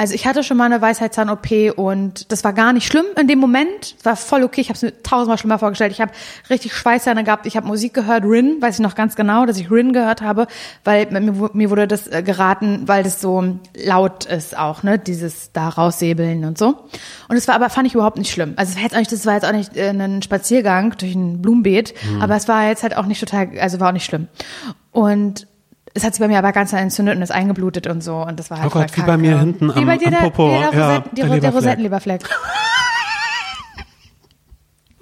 Also ich hatte schon mal eine Weisheitszahn-OP und das war gar nicht schlimm in dem Moment. Es war voll okay. Ich habe es mir tausendmal schlimmer vorgestellt. Ich habe richtig Schweißzähne gehabt. Ich habe Musik gehört, Rin, weiß ich noch ganz genau, dass ich Rin gehört habe, weil mir, mir wurde das äh, geraten, weil das so laut ist auch, ne? Dieses da raussäbeln und so. Und es war aber, fand ich überhaupt nicht schlimm. Also es war jetzt auch nicht, das war jetzt auch nicht äh, ein Spaziergang durch ein Blumenbeet, Mhm. aber es war jetzt halt auch nicht total, also war auch nicht schlimm. Und es hat sich bei mir aber ganz entzündet und ist eingeblutet und so und das war halt Oh Gott, wie bei mir hinten wie am- bei dir am der, Popo, der, ja, Rosetten, die, der der, der Leberfleck. Rosettenleberfleck.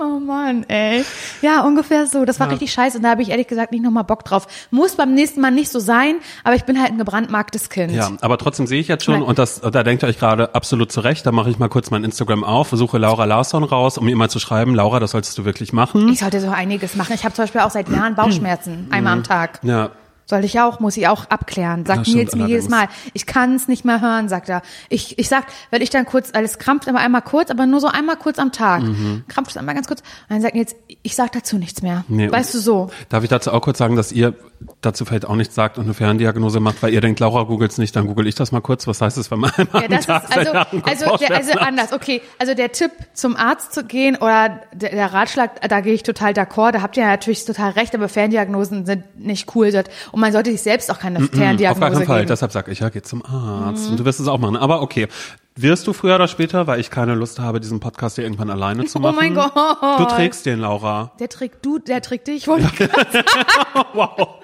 Oh Mann, ey. Ja, ungefähr so. Das war Ja. richtig scheiße und da habe ich ehrlich gesagt nicht nochmal Bock drauf. Muss beim nächsten Mal nicht so sein, aber ich bin halt ein gebrandmarktes Kind. Ja, aber trotzdem sehe ich jetzt schon, und das, da denkt ihr euch gerade absolut zurecht, da mache ich mal kurz mein Instagram auf, versuche Laura Larsson raus, um ihr mal zu schreiben, Laura, das solltest du wirklich machen. Ich sollte so einiges machen. Ich habe zum Beispiel auch seit Jahren Bauchschmerzen, einmal am Tag. Ja, Soll ich auch, muss ich auch abklären. Sagt stimmt Nils mir jedes Mal. Ich kann es nicht mehr hören, sagt er. Ich, ich sag, wenn ich dann kurz, alles krampft immer einmal kurz, aber nur so einmal kurz am Tag. Krampft es einmal ganz kurz. Und dann sagt Nils, ich sag dazu nichts mehr. Mhm. Nee. Weißt du so? Darf ich dazu auch kurz sagen, dass ihr dazu vielleicht auch nichts sagt und eine Ferndiagnose macht, weil ihr denkt, Laura googelt's nicht, dann google ich das mal kurz. Was heißt es, wenn man einmal Ja, das ist Tag seit also, also, der, also anders. Okay, also der Tipp, zum Arzt zu gehen oder der, der Ratschlag, da gehe ich total d'accord. Da habt ihr natürlich total recht, aber Ferndiagnosen sind nicht cool. Und man sollte sich selbst auch keine Auf gar Ferndiagnose keinen Fall. geben. Deshalb sag ich, ja, geh zum Arzt. Mhm. Und du wirst es auch machen. Aber okay. Wirst du früher oder später, weil ich keine Lust habe, diesen Podcast hier irgendwann alleine zu Oh machen? mein Gott. Du trägst den, Laura. Der trägt du, der trägt dich. Sagen. Wow.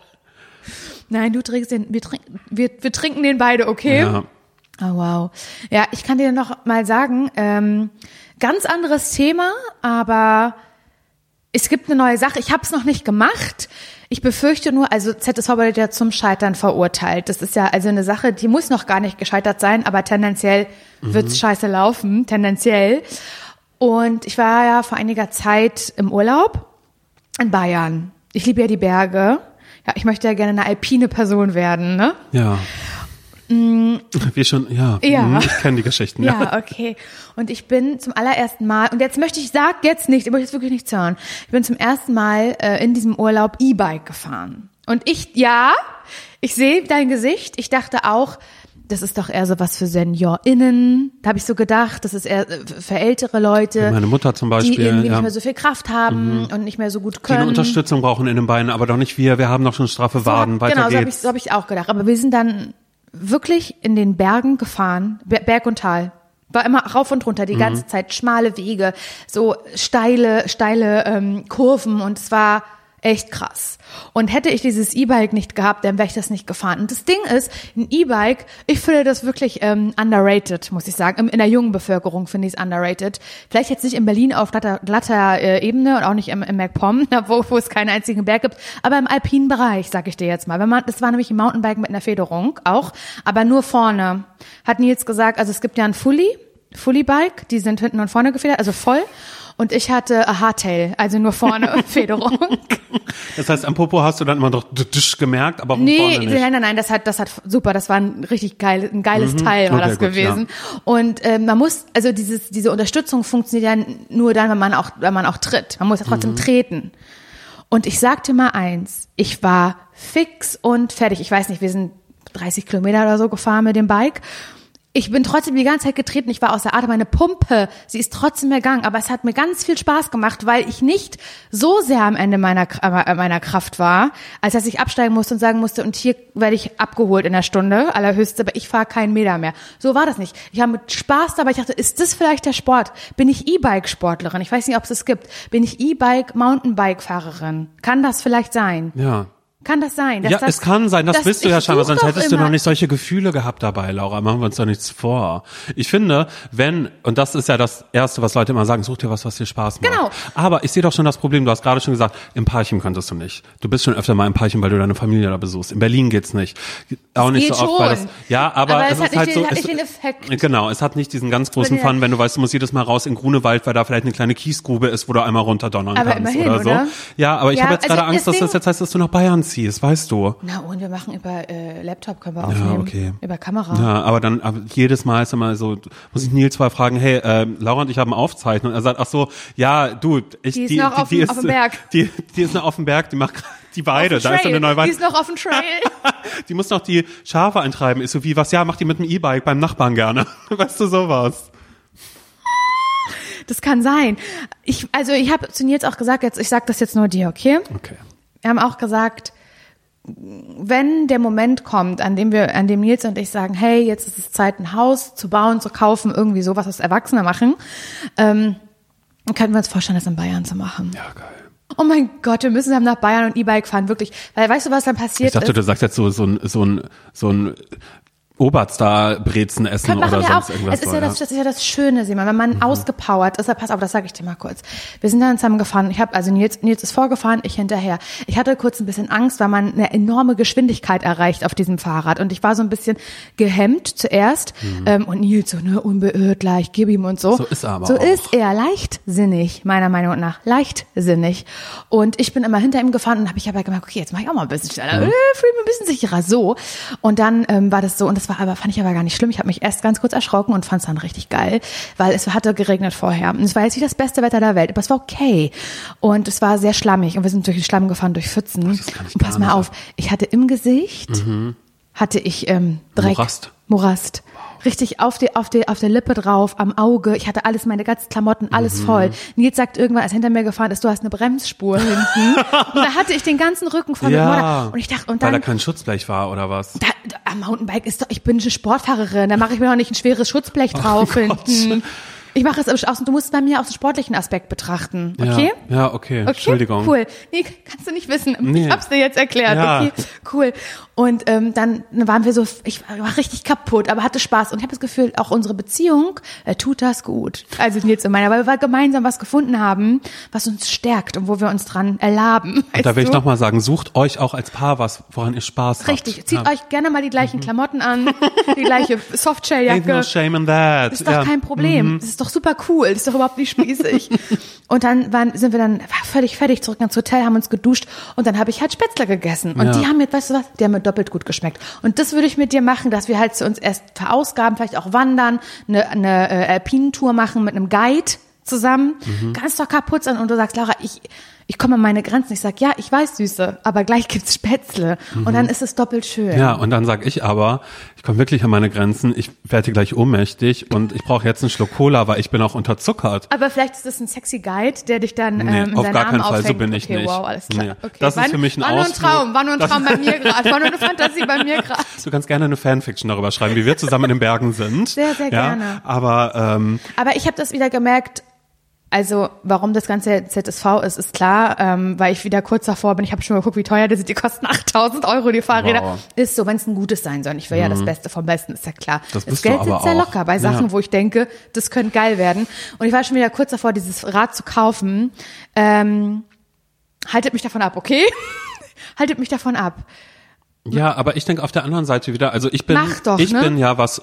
Nein, du trägst den. Wir, trink, wir, wir trinken den beide, okay? Ja. Oh, wow. Ja, ich kann dir noch mal sagen, ähm, ganz anderes Thema, aber es gibt eine neue Sache. Ich habe es noch nicht gemacht. Ich befürchte nur, also ZSV wurde ja zum Scheitern verurteilt. Das ist ja also eine Sache, die muss noch gar nicht gescheitert sein, aber tendenziell wird's scheiße laufen, tendenziell. Und ich war ja vor einiger Zeit im Urlaub in Bayern. Ich liebe ja die Berge. Ja, ich möchte ja gerne eine alpine Person werden, ne? Ja. Wir schon, ja. Ja. Mhm, Ich kenne die Geschichten. Ja. Ja, okay. Und ich bin zum allerersten Mal, und jetzt möchte ich, sag jetzt nicht, ich möchte jetzt wirklich nichts hören. Ich bin zum ersten Mal äh, in diesem Urlaub E-Bike gefahren. Und ich, ja, ich sehe dein Gesicht. Ich dachte auch, das ist doch eher so was für SeniorInnen. Da habe ich so gedacht, das ist eher äh, für ältere Leute. Meine Mutter zum Beispiel. Die irgendwie ja. nicht mehr so viel Kraft haben mhm. und nicht mehr so gut können. Die eine Unterstützung brauchen in den Beinen, aber doch nicht wir. Wir haben noch schon straffe Waden. So, Weiter genau, so habe geht's. ich, so hab ich auch gedacht. Aber wir sind dann wirklich in den Bergen gefahren, Berg und Tal. War immer rauf und runter, die ganze Zeit schmale Wege, so steile, steile ähm, Kurven und es war echt krass. Und hätte ich dieses E-Bike nicht gehabt, dann wäre ich das nicht gefahren. Und das Ding ist, ein E-Bike, ich finde das wirklich ähm, underrated, muss ich sagen. In der jungen Bevölkerung finde ich es underrated. Vielleicht jetzt nicht in Berlin auf glatter, glatter äh, Ebene und auch nicht im, im MacPom, wo, wo es keinen einzigen Berg gibt, aber im alpinen Bereich, sag ich dir jetzt mal. Wenn man, das war nämlich ein Mountainbike mit einer Federung auch, aber nur vorne. Hat Nils gesagt, also es gibt ja ein Fully, Fully Bike, die sind hinten und vorne gefedert, also voll. Und ich hatte a Hardtail, also nur vorne Federung. Das heißt, am Popo hast du dann immer noch Tisch gemerkt, aber nee, vorne nicht. nein, nein, nein, das hat, das hat super, das war ein richtig geil, ein geiles Teil war Mhm. Okay, das gut, gewesen. Und äh, man muss, also dieses, diese Unterstützung funktioniert ja nur dann, wenn man auch, wenn man auch tritt. Man muss ja trotzdem Mhm. treten. Und ich sagte mal eins, ich war fix und fertig. Ich weiß nicht, wir sind 30 Kilometer oder so gefahren mit dem Bike. Ich bin trotzdem die ganze Zeit getreten. Ich war außer Atem. Meine Pumpe, sie ist trotzdem ergangen. Aber es hat mir ganz viel Spaß gemacht, weil ich nicht so sehr am Ende meiner, äh, meiner Kraft war, als dass ich absteigen musste und sagen musste, und hier werde ich abgeholt in der Stunde, allerhöchste, aber ich fahre keinen Meter mehr. So war das nicht. Ich habe mit Spaß dabei. Ich dachte, ist das vielleicht der Sport? Bin ich E-Bike-Sportlerin? Ich weiß nicht, ob es das gibt. Bin ich E-Bike, Mountainbike-Fahrerin? Kann das vielleicht sein? Ja. Kann das sein? Ja, das, es kann sein, das, bist du ja scheinbar, sonst hättest du noch nicht solche Gefühle gehabt dabei, Laura. Machen wir uns doch nichts vor. Ich finde, wenn, und das ist ja das Erste, was Leute immer sagen, such dir was, was dir Spaß macht. Genau. Aber ich sehe doch schon das Problem, du hast gerade schon gesagt, im Parchim könntest du nicht. Du bist schon öfter mal im Parchim, weil du deine Familie da besuchst. In Berlin geht's nicht. Auch nicht geht so oft, weil das, ja, aber, Aber es es hat ist halt den- so, hat es, den Effekt. Genau, es hat nicht diesen ganz großen Fun, wenn du weißt, du musst jedes Mal raus in Grunewald, weil da vielleicht eine kleine Kiesgrube ist, wo du einmal runterdonnern Aber kannst immerhin, oder so. oder? Ja, aber ich Ja, habe jetzt also gerade Angst, das dass das jetzt heißt, dass du nach Bayern ziehst, weißt du. Na und wir machen über äh, Laptop können wir aufnehmen. okay. Über Kamera. Ja, aber dann aber jedes Mal ist immer so, muss ich Nils mal fragen, hey, ähm, Laura und ich haben Aufzeichnung. Und er sagt, ach so, ja, du, ich, Die ist noch auf dem- auf dem Berg. Die, die ist noch auf dem Berg, die macht die beide, da ist so eine neue Die Wand. ist noch auf dem Trail. Die muss noch die Schafe eintreiben. Ist so wie, was, ja, macht die mit dem E-Bike beim Nachbarn gerne. Weißt du, sowas. Das kann sein. Ich, also ich habe zu Nils auch gesagt, jetzt ich sag das jetzt nur dir, okay? Okay. Wir haben auch gesagt, wenn der Moment kommt, an dem wir, an dem Nils und ich sagen, hey, jetzt ist es Zeit, ein Haus zu bauen, zu kaufen, irgendwie sowas, was Erwachsene machen, ähm, dann könnten wir uns vorstellen, das in Bayern zu machen. Ja, geil. Oh mein Gott, wir müssen dann nach Bayern und E-Bike fahren, wirklich. Weil weißt du, was dann passiert Ich dachte, ist? du sagst jetzt so, so ein, so ein, so ein Oberstar-Brezen essen Kann machen oder wir sonst auch. irgendwas. Es ist so, ja das, das ist ja das Schöne, Simon, wenn man ausgepowert ist. Pass auf, das sage ich dir mal kurz. Wir sind dann zusammen gefahren. Ich habe also Nils, Nils ist vorgefahren, ich hinterher. Ich hatte kurz ein bisschen Angst, weil man eine enorme Geschwindigkeit erreicht auf diesem Fahrrad und ich war so ein bisschen gehemmt zuerst ähm, und Nils so ne unbeirrt gleich, gib ihm und so. So ist er aber So auch. ist er leichtsinnig, meiner Meinung nach leichtsinnig. Und ich bin immer hinter ihm gefahren und habe ich aber gemerkt, okay, jetzt mache ich auch mal ein bisschen schneller, äh, fühle mich ein bisschen sicherer so. Und dann ähm, war das so und das war aber fand ich aber gar nicht schlimm. Ich habe mich erst ganz kurz erschrocken und fand es dann richtig geil, weil es hatte geregnet vorher. Und es war jetzt nicht das beste Wetter der Welt, aber es war okay. Und es war sehr schlammig und wir sind durch den Schlamm gefahren, durch Pfützen. das und pass mal auf, ich hatte im Gesicht hatte ich ähm, Dreck. Morast. Morast. Richtig auf die, auf die, auf der Lippe drauf, am Auge. Ich hatte alles, meine ganzen Klamotten, alles Mhm. voll. Nils sagt irgendwann, als er hinter mir gefahren ist, du hast eine Bremsspur hinten. und da hatte ich den ganzen Rücken voll mit Ja. Modder. Und ich dachte, und Weil da dann, kein Schutzblech war oder was? da, da, am Mountainbike ist doch, ich bin eine Sportfahrerin, da mache ich mir doch nicht ein schweres Schutzblech drauf hinten. Ich mache es aus und du musst es bei mir aus dem sportlichen Aspekt betrachten, okay? Ja, ja okay. Okay, Entschuldigung. cool. Nee, kannst du nicht wissen. Nee. Ich hab's dir jetzt erklärt. Ja. Okay, cool. Und ähm, dann waren wir so, ich war richtig kaputt, aber hatte Spaß. Und ich habe das Gefühl, auch unsere Beziehung äh, tut das gut. Also Nils und meiner, weil wir gemeinsam was gefunden haben, was uns stärkt und wo wir uns dran erlaben. Und da will ich nochmal sagen, sucht euch auch als Paar was, woran ihr Spaß habt. Richtig, zieht ja. euch gerne mal die gleichen Klamotten an, die gleiche Ain't no Softshelljacke. shame in that. Das ist doch ja. Mhm. kein Problem. Das ist doch super cool. Das ist doch überhaupt nicht spießig. und dann waren, sind wir dann völlig fertig zurück ins Hotel, haben uns geduscht und dann habe ich halt Spätzle gegessen. Und Ja. die haben mir, weißt du was, die haben mir doppelt gut geschmeckt. Und das würde ich mit dir machen, dass wir halt zu uns erst verausgaben, vielleicht auch wandern, eine, eine äh, Alpinentour machen mit einem Guide zusammen, Mhm. ganz doch kaputt sein und du sagst, Laura, ich, ich komme an meine Grenzen. Ich sag, ja, ich weiß Süße, aber gleich gibt's Spätzle und dann ist es doppelt schön. Ja, und dann sag ich aber, ich komme wirklich an meine Grenzen, ich werde gleich ohnmächtig und ich brauche jetzt einen Schluck Cola, weil ich bin auch unterzuckert. Aber vielleicht ist das ein sexy Guide, der dich dann Nee, ähm, in auf gar Arm keinen Fall, so aufhängt. bin ich okay, nicht. Wow, alles klar. Nee. Okay. Das ist war, für mich ein War nur ein. Traum, war nur ein Traum bei mir gerade, war nur eine Fantasie bei mir gerade. Du kannst gerne eine Fanfiction darüber schreiben, wie wir zusammen in den Bergen sind. Sehr, sehr ja, gerne. Aber ähm, Aber ich habe das wieder gemerkt, also warum das ganze ZSV ist, ist klar, ähm, weil ich wieder kurz davor bin. Ich habe schon mal geguckt, wie teuer die sind. Die kosten 8000 Euro, die Fahrräder. Wow. Ist so, wenn es ein gutes sein soll. Ich will ja das Beste vom Besten, ist ja klar. Mhm. Das das Geld sitzt ja locker bei Sachen, Ja. wo ich denke, das könnte geil werden. Und ich war schon wieder kurz davor, dieses Rad zu kaufen. Ähm, haltet mich davon ab, okay? haltet mich davon ab. Ja, aber ich denke auf der anderen Seite wieder, also ich bin, doch, ich ne? bin ja, was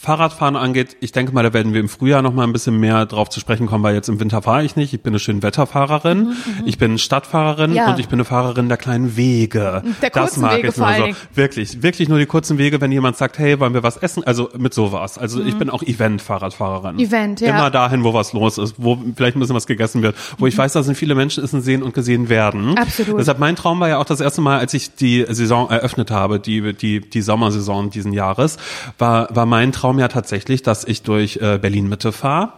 Fahrradfahren angeht, ich denke mal, da werden wir im Frühjahr noch mal ein bisschen mehr drauf zu sprechen kommen, weil jetzt im Winter fahre ich nicht. Ich bin eine schöne Wetterfahrerin, ich bin Stadtfahrerin Mhm, Ja. und ich bin eine Fahrerin der kleinen Wege. Der das mag Wege nur allen so. Wirklich, wirklich nur die kurzen Wege, wenn jemand sagt, hey, wollen wir was essen? Also mit sowas. Also ich bin auch Event-Fahrradfahrerin. Mhm. Event, ja. Immer dahin, wo was los ist, wo vielleicht ein bisschen was gegessen wird, wo ich weiß, da sind viele Menschen essen sehen und gesehen werden. Mhm. Absolut. Deshalb mein Traum war ja auch das erste Mal, als ich die Saison eröffnet habe, die, die, die Sommersaison diesen Jahres, war, war mein Traum ja tatsächlich, dass ich durch äh, Berlin-Mitte fahre.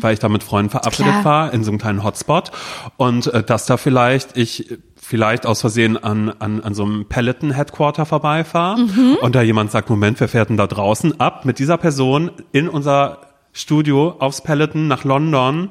Weil ich da mit Freunden verabredet war in so einem kleinen Hotspot. Und äh, dass da vielleicht ich vielleicht aus Versehen an, an, an so einem Peloton-Headquarter vorbeifahre und da jemand sagt, Moment, wer fährt denn da draußen? Ab mit dieser Person in unser Studio aufs Peloton nach London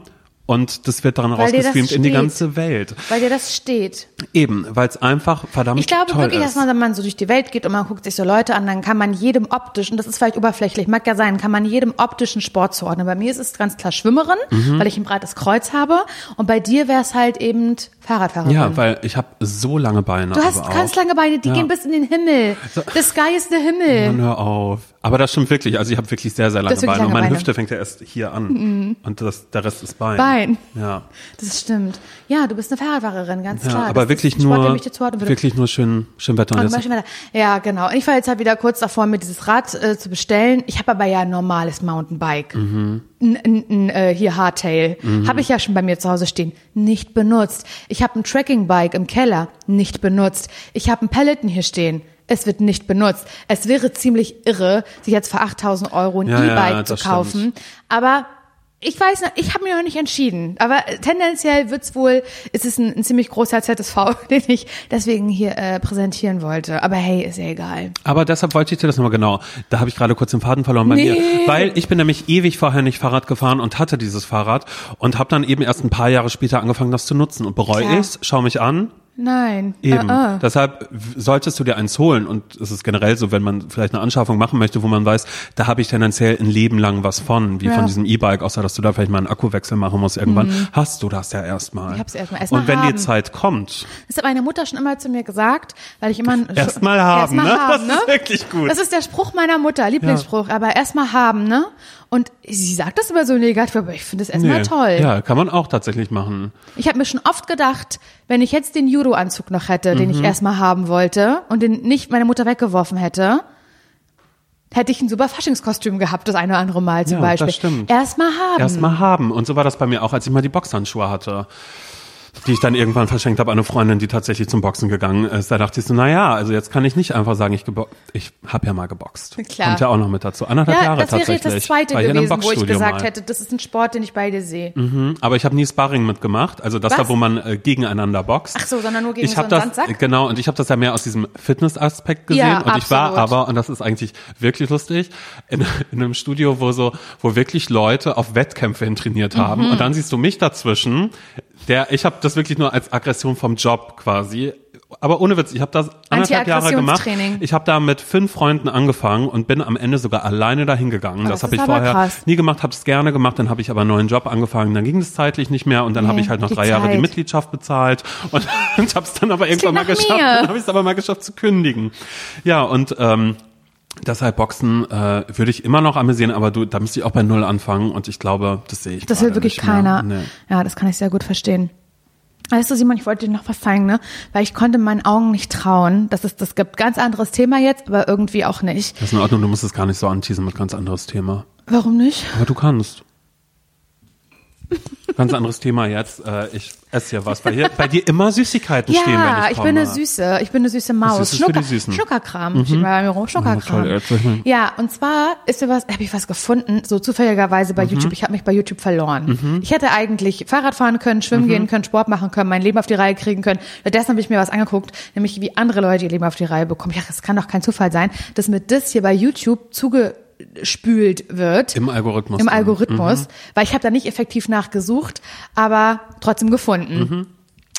und das wird dann rausgestreamt in die ganze Welt. Weil dir das steht. Eben, weil es einfach verdammt Ich glaube wirklich, ist. dass man, wenn man so durch die Welt geht und man guckt sich so Leute an, dann kann man jedem optisch, und das ist vielleicht oberflächlich, mag ja sein, kann man jedem optischen Sport zuordnen. Bei mir ist es ganz klar Schwimmerin, Mhm. weil ich ein breites Kreuz habe. Und bei dir wäre es halt eben Fahrradfahrerin. ja, weil ich habe so lange Beine. du hast ganz lange Beine, die Ja. gehen bis in den Himmel. The sky is the Himmel. Mann, hör auf. Aber das stimmt wirklich. Also ich habe wirklich sehr, sehr lange Beine. Und lange meine Beine. Mhm. Hüfte fängt ja erst hier an. Und das, der Rest ist Bein. Bein. Ja. Das stimmt. Ja, du bist eine Fahrradfahrerin, ganz ja klar. aber Das wirklich Sport, nur, würde. wirklich nur schön, schön Wetter. Und Und zum Beispiel weiter. Ja, genau. Und ich war jetzt halt wieder kurz davor, mir dieses Rad äh, zu bestellen. Ich habe aber ja ein normales Mountainbike. Mhm. Ein, ein, ein, äh, hier Hardtail. Habe ich ja schon bei mir zu Hause stehen. Nicht benutzt. Ich habe ein Trackingbike im Keller. Nicht benutzt. Ich habe ein Peloton hier stehen. Es wird nicht benutzt. Es wäre ziemlich irre, sich jetzt für 8000 Euro ein Ja, ja, E-Bike zu das kaufen. Aber ich weiß noch, ich habe mir noch nicht entschieden. Aber tendenziell wird's wohl, ist es ein, ein ziemlich großer ZSV, den ich deswegen hier äh, präsentieren wollte. Aber hey, ist ja egal. Aber deshalb wollte ich dir das nochmal genau. Da habe ich gerade kurz den Faden verloren bei Nee. mir. Weil ich bin nämlich ewig vorher nicht Fahrrad gefahren und hatte dieses Fahrrad und habe dann eben erst ein paar Jahre später angefangen, das zu nutzen. Und bereue ich's, schau mich an, Nein. Eben. Ah, ah. Deshalb solltest du dir eins holen. Und es ist generell so, wenn man vielleicht eine Anschaffung machen möchte, wo man weiß, da habe ich tendenziell ein Leben lang was von, wie Ja. von diesem E-Bike, außer dass du da vielleicht mal einen Akkuwechsel machen musst irgendwann, hast du das ja erstmal. Mhm. Ich hab's erstmal. Erstmal Und wenn haben. die Zeit kommt, Das hat meine Mutter schon immer zu mir gesagt, weil ich immer erstmal haben, Erstmal ne? haben, das ne? ist wirklich gut. Das ist der Spruch meiner Mutter, Lieblingsspruch, aber erstmal haben, ne? Und sie sagt das immer so negativ, aber ich finde es erstmal Nee. toll. Ja, kann man auch tatsächlich machen. Ich habe mir schon oft gedacht, wenn ich jetzt den Judo-Anzug noch hätte, den Mhm. ich erstmal haben wollte und den nicht meine Mutter weggeworfen hätte, hätte ich ein super Faschingskostüm gehabt, das eine oder andere Mal zum Ja, Beispiel. das stimmt. Erstmal haben. Erstmal haben. Und so war das bei mir auch, als ich mal die Boxhandschuhe hatte. Die ich dann irgendwann verschenkt habe an eine Freundin, die tatsächlich zum Boxen gegangen ist. Da dachte ich so, na ja, also jetzt kann ich nicht einfach sagen, ich ich habe ja mal geboxt. Klar. Kommt ja auch noch mit dazu. Anderthalb ja, Jahre das wäre tatsächlich. das zweite hier in einem gewesen, wo ich gesagt mal. hätte, das ist ein Sport, den ich bei dir sehe. Mhm, Aber ich habe nie Sparring mitgemacht, also das Was? da, wo man äh, gegeneinander boxt. Ach so, sondern nur gegen ich so einen das, Sandsack? Genau, und ich habe das ja mehr aus diesem Fitness-Aspekt gesehen. Ja, und ich war absolut. aber, und das ist eigentlich wirklich lustig, in, in einem Studio, wo so, wo wirklich Leute auf Wettkämpfe hin trainiert haben. Mhm. Und dann siehst du mich dazwischen, der, ich habe das wirklich nur als Aggression vom Job quasi. Aber ohne Witz, ich habe das anderthalb Jahre gemacht. Ich habe da mit fünf Freunden angefangen und bin am Ende sogar alleine dahin gegangen. Oh, das das habe ich vorher krass. nie gemacht, habe es gerne gemacht, dann habe ich aber einen neuen Job angefangen, dann ging es zeitlich nicht mehr und dann Nee, habe ich halt noch drei Jahre die Zeit. Mitgliedschaft bezahlt und, und habe es dann aber irgendwann mal geschafft, mir. dann habe ich es aber mal geschafft zu kündigen. Ja, und ähm, deshalb Boxen äh, würde ich immer noch amüsieren, aber du, da müsste ich auch bei Null anfangen und ich glaube, das sehe ich Das will wirklich keiner. Nee. Ja, das kann ich sehr gut verstehen. Weißt du, Simon, ich wollte dir noch was zeigen, ne? Weil ich konnte meinen Augen nicht trauen. Das ist, das gibt ganz anderes Thema jetzt, aber irgendwie auch nicht. Das ist in Ordnung, du musst es gar nicht so anteasen mit ganz anderes Thema. Warum nicht? Aber du kannst. Ganz anderes Thema jetzt. Äh, ich esse ja was. Bei dir, bei dir immer Süßigkeiten ja, stehen, wenn ich komme. ich bin eine süße, ich bin eine süße Maus. Süßen? Schnuckerkram mhm. steht bei mir rum. Schnuckerkram. toll, mal. ja, und zwar ist mir was, habe ich was gefunden, so zufälligerweise Mhm. bei YouTube. Ich habe mich bei YouTube verloren. Ich hätte eigentlich Fahrrad fahren können, schwimmen Mhm. gehen können, Sport machen können, mein Leben auf die Reihe kriegen können. Stattdessen habe ich mir was angeguckt, nämlich wie andere Leute ihr Leben auf die Reihe bekommen. Ja, das kann doch kein Zufall sein, dass mir das hier bei YouTube zugespült wird. Im Algorithmus. Im dann. Algorithmus, weil ich habe da nicht effektiv nachgesucht, aber trotzdem gefunden.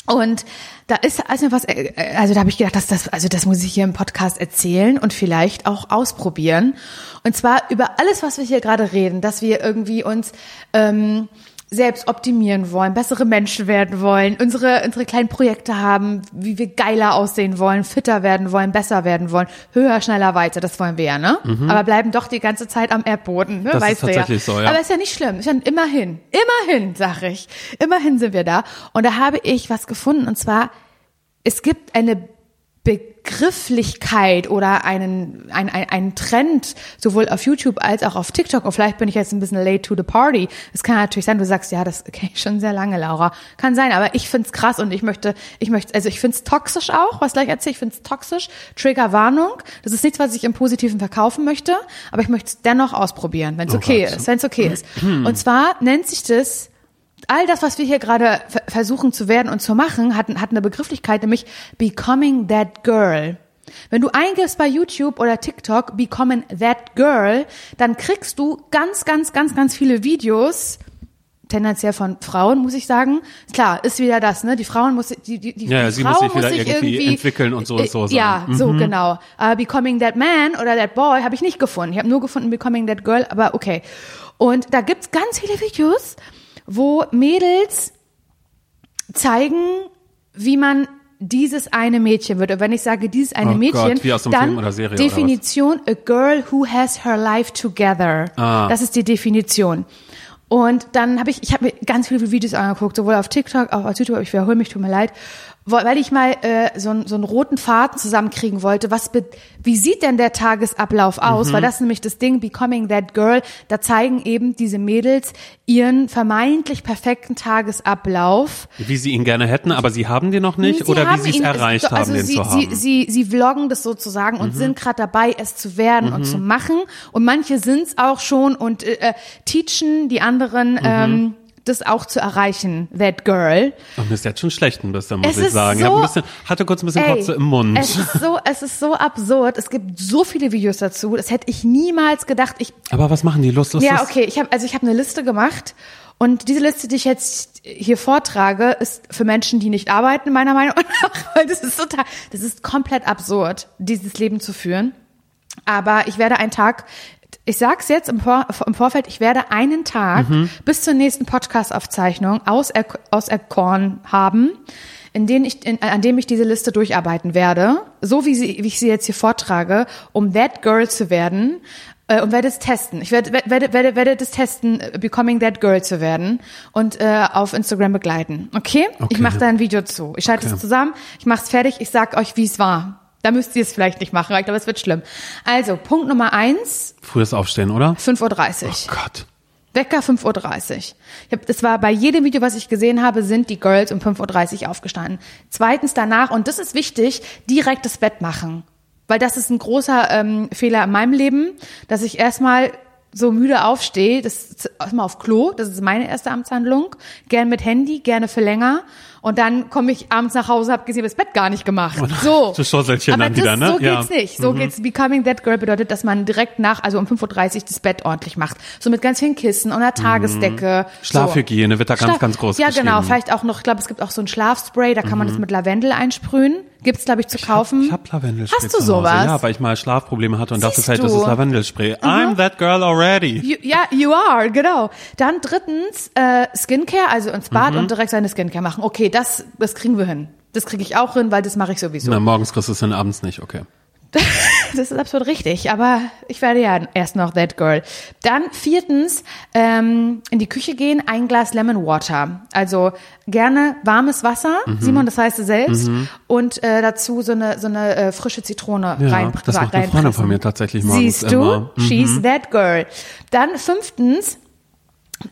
Und da ist also was, äh, also da habe ich gedacht, dass das, also das muss ich hier im Podcast erzählen und vielleicht auch ausprobieren. Und zwar über alles, was wir hier gerade reden, dass wir irgendwie uns ähm, selbst optimieren wollen, bessere Menschen werden wollen, unsere, unsere kleinen Projekte haben, wie wir geiler aussehen wollen, fitter werden wollen, besser werden wollen, höher, schneller, weiter, das wollen wir ja, ne? Aber bleiben doch die ganze Zeit am Erdboden, ne? Das ist weißt du ja. tatsächlich so, ja. Aber ist ja nicht schlimm, ist ja immerhin, immerhin, sag ich, immerhin sind wir da. Und da habe ich was gefunden, und zwar, es gibt eine Begrifflichkeit oder einen, ein, ein, einen Trend, sowohl auf YouTube als auch auf TikTok. Und vielleicht bin ich jetzt ein bisschen late to the party. Es kann natürlich sein, du sagst, ja, das kenne ich schon sehr lange, Laura. Kann sein, aber ich find's krass und ich möchte, ich möchte, also ich find's toxisch auch, was gleich erzähle, ich find's toxisch. Triggerwarnung. Das ist nichts, was ich im Positiven verkaufen möchte, aber ich möchte es dennoch ausprobieren, wenn es okay Gott. ist, wenn es okay ist. Und zwar nennt sich das all das, was wir hier gerade ver- versuchen zu werden und zu machen, hat, hat eine Begrifflichkeit, nämlich Becoming That Girl. Wenn du eingibst bei YouTube oder TikTok Becoming That Girl, dann kriegst du ganz, ganz, ganz, ganz viele Videos, tendenziell von Frauen, muss ich sagen. Klar, ist wieder das, ne? Die Frauen muss, die, die, die, Ja, die sie Frau muss sich wieder irgendwie entwickeln und so und äh, so sein. Ja, so genau. Aber Becoming That Man oder That Boy habe ich nicht gefunden. Ich habe nur gefunden Becoming That Girl, aber okay. Und da gibt's ganz viele Videos, wo Mädels zeigen, wie man dieses eine Mädchen wird. Und wenn ich sage dieses eine Oh Mädchen, Gott, dann Serie? Definition, a girl who has her life together. Ah. Das ist die Definition. Und dann habe ich, ich habe mir ganz viele Videos angeguckt, sowohl auf TikTok, auch auf YouTube, aber ich wiederhole mich, tut mir leid, weil ich mal äh, so, einen- so einen roten Faden zusammenkriegen wollte. Was, wie sieht denn der Tagesablauf aus? Mhm. Weil das nämlich das Ding, Becoming That Girl, da zeigen eben diese Mädels ihren vermeintlich perfekten Tagesablauf. Wie sie ihn gerne hätten, aber sie haben den noch nicht Sie oder wie sie es erreicht also haben, den sie, zu haben. Mhm. Sie, sie, sie vloggen das sozusagen und sind gerade dabei, es zu werden und zu machen. Und manche sind es auch schon und äh, äh, teachen die anderen, Mhm. ähm, das auch zu erreichen, that girl. Oh, mir ist jetzt schon schlecht ein bisschen, muss Es ich sagen. ich so- hab ein bisschen, hatte kurz ein bisschen Ey, Kotze im Mund. Es ist so, es ist so absurd. Es gibt so viele Videos dazu. Das hätte ich niemals gedacht. Ich, aber was machen die lustig? ja, okay. Ich habe also ich habe eine Liste gemacht und diese Liste, die ich jetzt hier vortrage, ist für Menschen, die nicht arbeiten, meiner Meinung nach, weil das ist total, das ist komplett absurd, dieses Leben zu führen. Aber ich werde einen Tag, ich sag's jetzt im, Vor im Vorfeld, ich werde einen Tag bis zur nächsten Podcast-Aufzeichnung auser auserkoren haben, in denen ich, in, an dem ich diese Liste durcharbeiten werde, so wie, sie, wie ich sie jetzt hier vortrage, um that girl zu werden äh, und werde es testen. Ich werde, werde, werde, werde das testen, äh, becoming that girl zu werden und äh, auf Instagram begleiten. Okay? Okay. Ich mache da ein Video zu. Ich schalte Okay. es zusammen, ich mache es fertig, ich sag euch, wie es war. Da müsst ihr es vielleicht nicht machen, weil ich glaube, es wird schlimm. Also, Punkt Nummer eins, Frühes Aufstehen, oder? 5.30 Uhr. Oh Gott. Wecker 5.30 Uhr. Ich hab, das war bei jedem Video, was ich gesehen habe, sind die Girls um 5.30 Uhr aufgestanden. Zweitens danach, und das ist wichtig, direkt das Bett machen. Weil das ist ein großer ähm, Fehler in meinem Leben, dass ich erstmal so müde aufstehe, das ist erstmal auf Klo, das ist meine erste Amtshandlung, gern mit Handy, gerne für länger. Und dann komme ich abends nach Hause, habe gesehen, das Bett gar nicht gemacht. So. Das Schusselchen Aber dann das, wieder, ne? So Ja. geht's nicht. So geht's. Becoming that girl bedeutet, dass man direkt nach, also um 5.30 Uhr das Bett ordentlich macht. So mit ganz vielen Kissen und einer Tagesdecke. Schlafhygiene wird da ganz, ganz groß Ja, genau. Vielleicht auch noch, ich glaube, es gibt auch so ein Schlafspray, da kann man das mit Lavendel einsprühen. Gibt's, glaube ich, zu kaufen. Ich hab Lavendelspray Hast du sowas? Ja, weil ich mal Schlafprobleme hatte und dachte Siehst vielleicht, das du? ist Lavendelspray. I'm that girl already. You, ja, you are, genau. Dann drittens äh, Skincare, also ins Bad Mhm. und direkt seine Skincare machen. Okay, das, das kriegen wir hin. Das kriege ich auch hin, weil das mache ich sowieso. Na, morgens kriegst du es hin, abends nicht, okay. Das ist absolut richtig, aber ich werde ja erst noch that girl. Dann viertens, ähm, in die Küche gehen, ein Glas Lemon Water. Also gerne warmes Wasser, Mhm. Simon, das weißt du selbst, und äh, dazu so eine, so eine äh, frische Zitrone Ja, rein, das macht eine Freundin von mir tatsächlich morgens Siehst du? Mhm. She's that girl. Dann fünftens,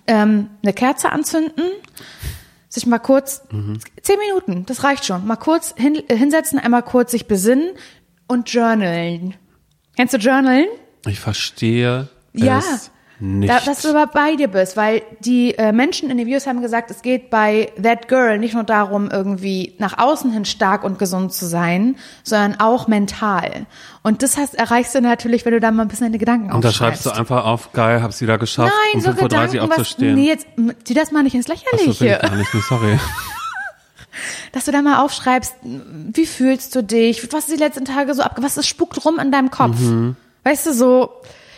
ähm, eine Kerze anzünden, sich mal kurz, zehn Minuten, das reicht schon, mal kurz hin, äh, hinsetzen, einmal kurz sich besinnen und journalen. Kennst du journalen? Ich verstehe Ja. es nicht. Da, dass du aber bei dir bist, weil die äh, Menschen in den Videos haben gesagt, es geht bei That Girl nicht nur darum, irgendwie nach außen hin stark und gesund zu sein, sondern auch mental. Und das hast, erreichst du natürlich, wenn du da mal ein bisschen deine Gedanken und da schreibst du einfach auf, geil, hab's wieder geschafft, Nein, um so 5.30 Uhr aufzustehen. nee, jetzt, zieh das mal nicht ins Ach so, ich Lächerliche. gar nicht, nee, sorry. dass du da mal aufschreibst, wie fühlst du dich, was ist die letzten Tage so ab, was ist spukt rum in deinem Kopf? Mhm. Weißt du, so,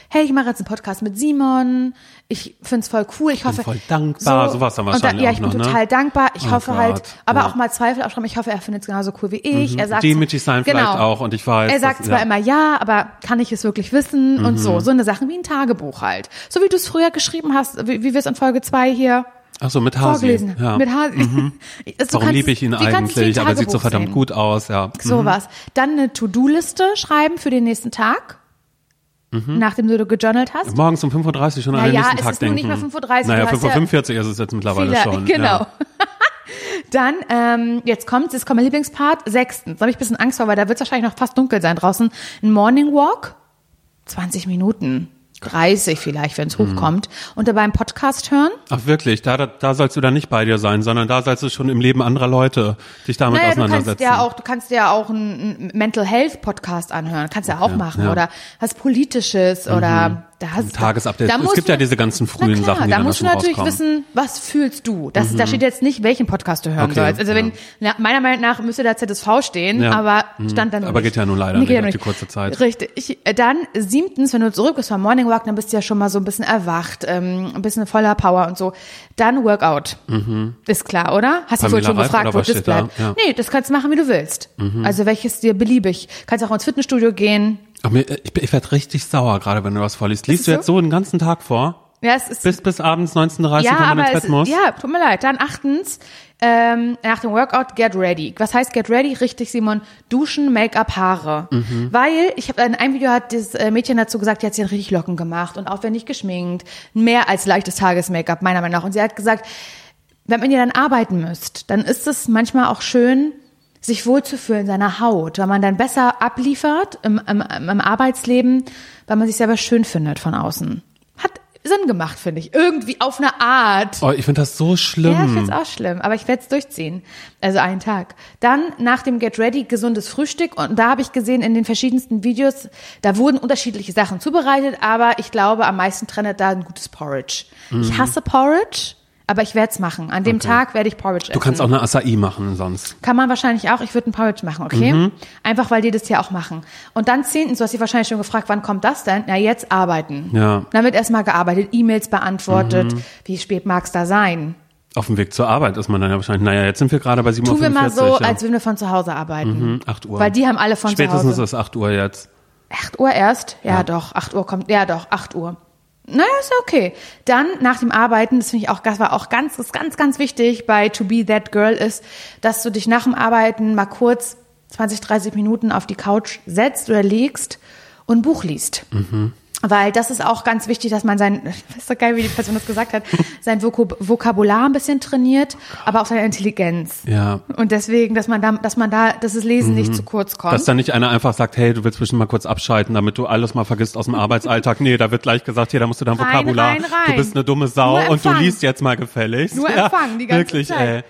hey, ich mache jetzt einen Podcast mit Simon, ich find's voll cool, ich hoffe. voll dankbar, sowas dann und da, wahrscheinlich Ja, ich bin noch, ne? total dankbar, ich Oh hoffe halt, Gott, aber ja. auch mal Zweifel aufschreiben, ich hoffe, er findet's genauso cool wie ich, er sagt. Demütig sein genau. vielleicht auch und ich weiß. Er sagt dass- zwar ja. Mhm. immer ja, aber kann ich es wirklich wissen und so, so eine Sachen wie ein Tagebuch halt. So wie du es früher geschrieben hast, wie, wie wir es in Folge zwei hier Ach so, mit Hasi. vorgelesen. Ja. Mit Hasi. Also du Warum liebe es- ich ihn es eigentlich? Aber er sieht so verdammt sehen? gut aus, ja. Mhm. Sowas. Dann eine To-Do-Liste schreiben für den nächsten Tag. Nachdem du gejournalt hast. Morgens um 5.30 Uhr schon an Na den ja, nächsten es Tag ist nur denken. nicht mehr 5.30 Uhr, Naja, du hast ja 5.45 Uhr ist es jetzt mittlerweile Viele, schon. genau. Ja. Dann, ähm, jetzt kommt, jetzt kommt mein Lieblingspart, sechstens. Da habe ich ein bisschen Angst vor, weil da wird es wahrscheinlich noch fast dunkel sein draußen. Ein Morning Walk, 20 Minuten, 30 vielleicht, wenn es Mhm. hochkommt. Und dabei einen Podcast hören. Ach wirklich, da, da, da sollst du dann nicht bei dir sein, sondern da sollst du schon im Leben anderer Leute dich damit Naja, du kannst auseinandersetzen. ja auch, du kannst ja auch einen Mental Health Podcast anhören, kannst ja auch machen ja. Mhm. oder was Politisches oder da hast Tagesupdate. Da Es gibt du- ja diese ganzen frühen klar, Sachen, die da dann musst du natürlich rauskommen. Mhm. wissen, was fühlst du. Das, Da steht jetzt nicht, welchen Podcast du hören Okay, sollst. Also wenn na, meiner Meinung nach müsste da ZSV stehen, Ja. aber stand dann Mhm. Aber geht ja nun leider Nee, geht ja die kurze Zeit. Richtig. Ich, äh, dann siebtens, wenn du zurück bist vom Morning Walk, dann bist du ja schon mal so ein bisschen erwacht, ähm, ein bisschen voller Power und so. Dann Workout. Ist klar, oder? Hast du vorhin schon Reif gefragt, wo das steht da? bleibt? Ja. Mhm. Nee, das kannst du machen, wie du willst. Also welches dir beliebig. Kannst auch ins Fitnessstudio gehen. Ach, mir, ich, ich werde richtig sauer, gerade wenn du was vorliest. Liest es du jetzt so den ganzen Tag vor? Ja, es ist Bis, bis abends 19.30 ja, wenn man aber ins Bett muss? ja, tut mir leid. Dann achtens, ähm, nach dem Workout, get ready. Was heißt get ready? Richtig, Simon. Duschen, Make-up, Haare. Mhm. Weil, ich habe in einem Video hat das äh, Mädchen dazu gesagt, die hat sich richtig Locken gemacht und aufwendig geschminkt. Mehr als leichtes Tages-Make-up, meiner Meinung nach. Und sie hat gesagt, wenn ihr dann arbeiten müsst, dann ist es manchmal auch schön, sich wohlzufühlen in seiner Haut, weil man dann besser abliefert im, im, im Arbeitsleben, weil man sich selber schön findet von außen. Hat Sinn gemacht, finde ich. Irgendwie auf eine Art. Oh, ich finde das so schlimm. Ja, ich find's auch schlimm, aber ich werde es durchziehen. Also einen Tag. Dann nach dem Get Ready gesundes Frühstück und da habe ich gesehen in den verschiedensten Videos, da wurden unterschiedliche Sachen zubereitet, aber ich glaube, am meisten trennt da ein gutes Porridge. Mhm. Ich hasse Porridge, aber ich werde es machen. An dem Tag werde ich Porridge essen. Du kannst auch eine Acai machen sonst. Kann man wahrscheinlich auch. Ich würde ein Porridge machen, okay? Mhm. Einfach, weil die das ja auch machen. Und dann zehntens, du hast dich wahrscheinlich schon gefragt, wann kommt das denn? Na, jetzt arbeiten. Ja. Dann wird erstmal gearbeitet, E-Mails beantwortet. Mhm. Wie spät mag's da sein? Auf dem Weg zur Arbeit ist man dann ja wahrscheinlich, naja, jetzt sind wir gerade bei 7.45 Uhr. Tun wir mal so, ja. als würden wir von zu Hause arbeiten. Mhm, 8 Uhr. Weil die haben alle von Spätestens zu Hause. ist 8 Uhr jetzt. 8 Uhr erst? Ja, doch, 8 Uhr kommt, ja doch, 8 Uhr. Naja, ist okay. Dann nach dem Arbeiten, das finde ich auch, das war auch ganz, ist ganz, ganz wichtig bei To Be That Girl ist, dass du dich nach dem Arbeiten mal kurz 20, 30 Minuten auf die Couch setzt oder legst und Buch liest. Mhm. Weil das ist auch ganz wichtig, dass man sein, ist so geil, wie die Person das gesagt hat, sein Vokab Vokabular ein bisschen trainiert, aber auch seine Intelligenz. Ja. Und deswegen, dass man da, dass man da, dass das Lesen nicht zu kurz kommt. Mhm. Dass dann nicht einer einfach sagt, hey, du willst bestimmt mal kurz abschalten, damit du alles mal vergisst aus dem Arbeitsalltag. Nee, da wird gleich gesagt, hier, da musst du dein Rein, Vokabular, rein, rein. du bist eine dumme Sau und du liest jetzt mal gefälligst. Nur ja, empfangen die ganze wirklich, Zeit. Ey.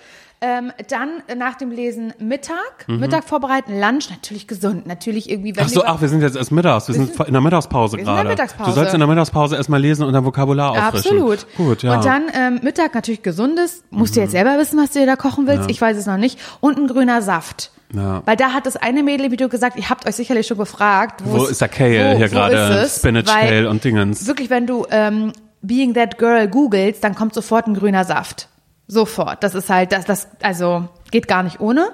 Ähm, dann nach dem Lesen Mittag, Mhm. Mittag vorbereiten, Lunch, natürlich gesund, natürlich irgendwie. Wenn Ach so, wir- ach, wir sind jetzt erst mittags. Wir sind in der Mittagspause wir sind in der gerade. Mittagspause. Du sollst in der Mittagspause erstmal lesen und dein Vokabular auffrischen. Absolut. Gut, ja. Mhm. Und dann ähm, Mittag natürlich gesundes. Musst du jetzt selber wissen, was du dir da kochen willst. Ich weiß es noch nicht. Und ein grüner Saft. Ja. Weil da hat das eine Mädel im Video gesagt, ihr habt euch sicherlich schon gefragt, Wo ist der Kale wo- hier gerade? Spinach Weil Kale und Dingens. Wirklich, wenn du ähm, Being That Girl googelst, dann kommt sofort ein grüner Saft. Sofort. Das ist halt, das, das, also geht gar nicht ohne.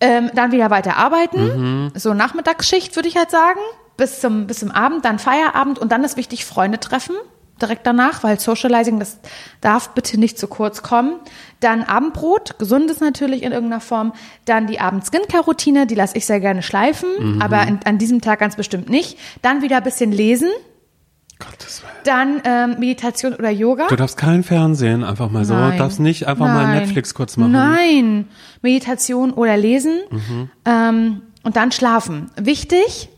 Ähm, dann wieder weiter arbeiten. So Nachmittagsschicht, würde ich halt sagen. Bis zum, bis zum Abend, dann Feierabend und dann ist wichtig, Freunde treffen. Direkt danach, weil Socializing, das darf bitte nicht zu kurz kommen. Dann Abendbrot, gesundes natürlich in irgendeiner Form. Dann die Abend-Skincare-Routine, die lasse ich sehr gerne schleifen, aber in, an diesem Tag ganz bestimmt nicht. Dann wieder ein bisschen lesen. Gottes Willen. Dann ähm, Meditation oder Yoga. Du darfst kein Fernsehen, einfach mal so. Nein. Darfst nicht einfach mal Nein. Netflix kurz machen. Nein, Meditation oder Lesen Mhm. ähm, und dann schlafen. Wichtig,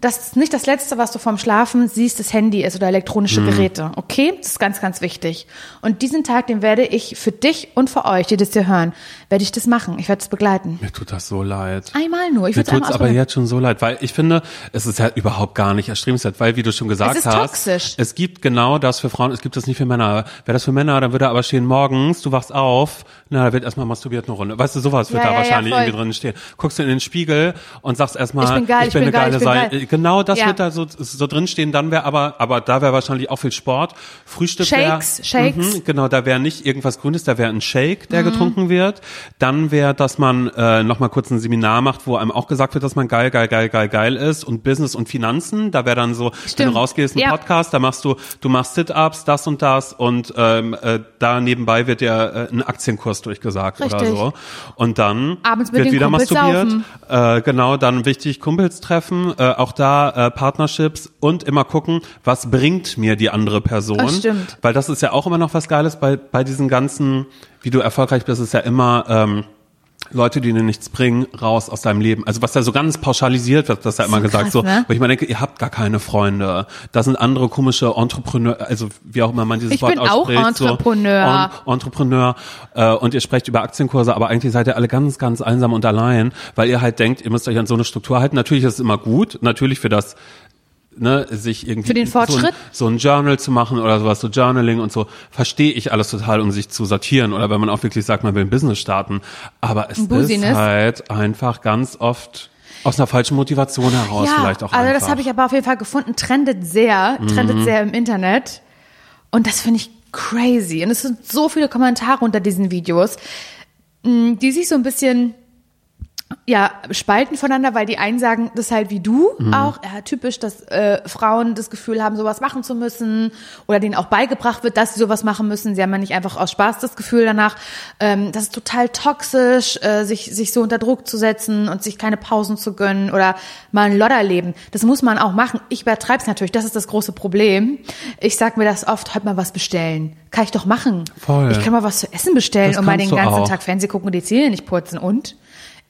dass nicht das Letzte, was du vorm Schlafen siehst, das Handy ist oder elektronische Mhm. Geräte. Okay, das ist ganz, ganz wichtig. Und diesen Tag, den werde ich für dich und für euch, die das hier hören, werde ich das machen. Ich werde es begleiten. Mir tut das so leid. Einmal nur. Ich Mir würde es aber jetzt schon so leid, weil ich finde, es ist ja überhaupt gar nicht erstrebenswert, weil wie du schon gesagt ist hast, toxisch. es gibt genau das für Frauen, es gibt das nicht für Männer. Wäre das für Männer, dann würde aber stehen morgens, du wachst auf, na, da wird erstmal masturbiert eine Runde. Weißt du, sowas wird Ja, da ja, ja, wahrscheinlich voll. irgendwie drin stehen. Guckst du in den Spiegel und sagst erstmal, Ich bin geil, ich bin eine geil, geile ich bin Sei- geil. Genau das Ja. wird da so, so drin stehen, dann wäre aber, aber da wäre wahrscheinlich auch viel Sport. Frühstück wär- Shakes, Shakes. Mhm, genau, da wäre nicht irgendwas Grünes, da wäre ein Shake, Mhm. der getrunken wird. Dann wäre, dass man äh, nochmal kurz ein Seminar macht, wo einem auch gesagt wird, dass man geil, geil, geil, geil, geil ist und Business und Finanzen. Da wäre dann so, wenn Stimmt. du rausgehst, ein Ja. Podcast, da machst du, du machst Sit-Ups, das und das und ähm, äh, da nebenbei wird dir äh, ein Aktienkurs durchgesagt oder Richtig. so. Und dann Abends wird wieder Kumpels masturbiert. Äh, genau, dann wichtig, Kumpels treffen, äh, auch da äh, Partnerships und immer gucken, was bringt mir die andere Person. Das stimmt. Weil das ist ja auch immer noch was Geiles bei, bei diesen ganzen, wie du erfolgreich bist, ist ja immer ähm, Leute, die dir nichts bringen, raus aus deinem Leben. Also was da so ganz pauschalisiert wird, das ist ja immer So gesagt, krass, so, ne? wo ich mir denke, ihr habt gar keine Freunde. Das sind andere komische Entrepreneur, also wie auch immer man dieses Ich Wort bin auch ausspricht. Entrepreneur. So, En Entrepreneur. Äh, und ihr sprecht über Aktienkurse, aber eigentlich seid ihr alle ganz, ganz einsam und allein, weil ihr halt denkt, ihr müsst euch an so eine Struktur halten. Natürlich ist es immer gut, natürlich für das ne, sich irgendwie Für den so ein, Fortschritt? so ein Journal zu machen oder sowas, so Journaling und so, verstehe ich alles total, um sich zu sortieren oder wenn man auch wirklich sagt, man will ein Business starten. Aber es ist Business. halt einfach ganz oft aus einer falschen Motivation heraus vielleicht auch also einfach. Mhm. das habe ich aber auf jeden Fall gefunden. Trendet sehr, trendet sehr im Internet. Und das finde ich crazy. Und es sind so viele Kommentare unter diesen Videos, mh, die sich so ein bisschen ja, spalten voneinander, weil die einen sagen, das ist halt wie du Mhm. auch, ja, typisch, dass äh, Frauen das Gefühl haben, sowas machen zu müssen oder denen auch beigebracht wird, dass sie sowas machen müssen. Sie haben ja nicht einfach aus Spaß das Gefühl danach. Ähm, das ist total toxisch, äh, sich, sich so unter Druck zu setzen und sich keine Pausen zu gönnen oder mal ein Lodderleben. Das muss man auch machen. Ich übertreibe es natürlich, das ist das große Problem. Ich sag mir das oft, heute mal was bestellen. Kann ich doch machen. Voll. Ich kann mal was zu essen bestellen Das und mal den ganzen auch. Tag Fernsehen gucken und die Zähne nicht putzen. Und?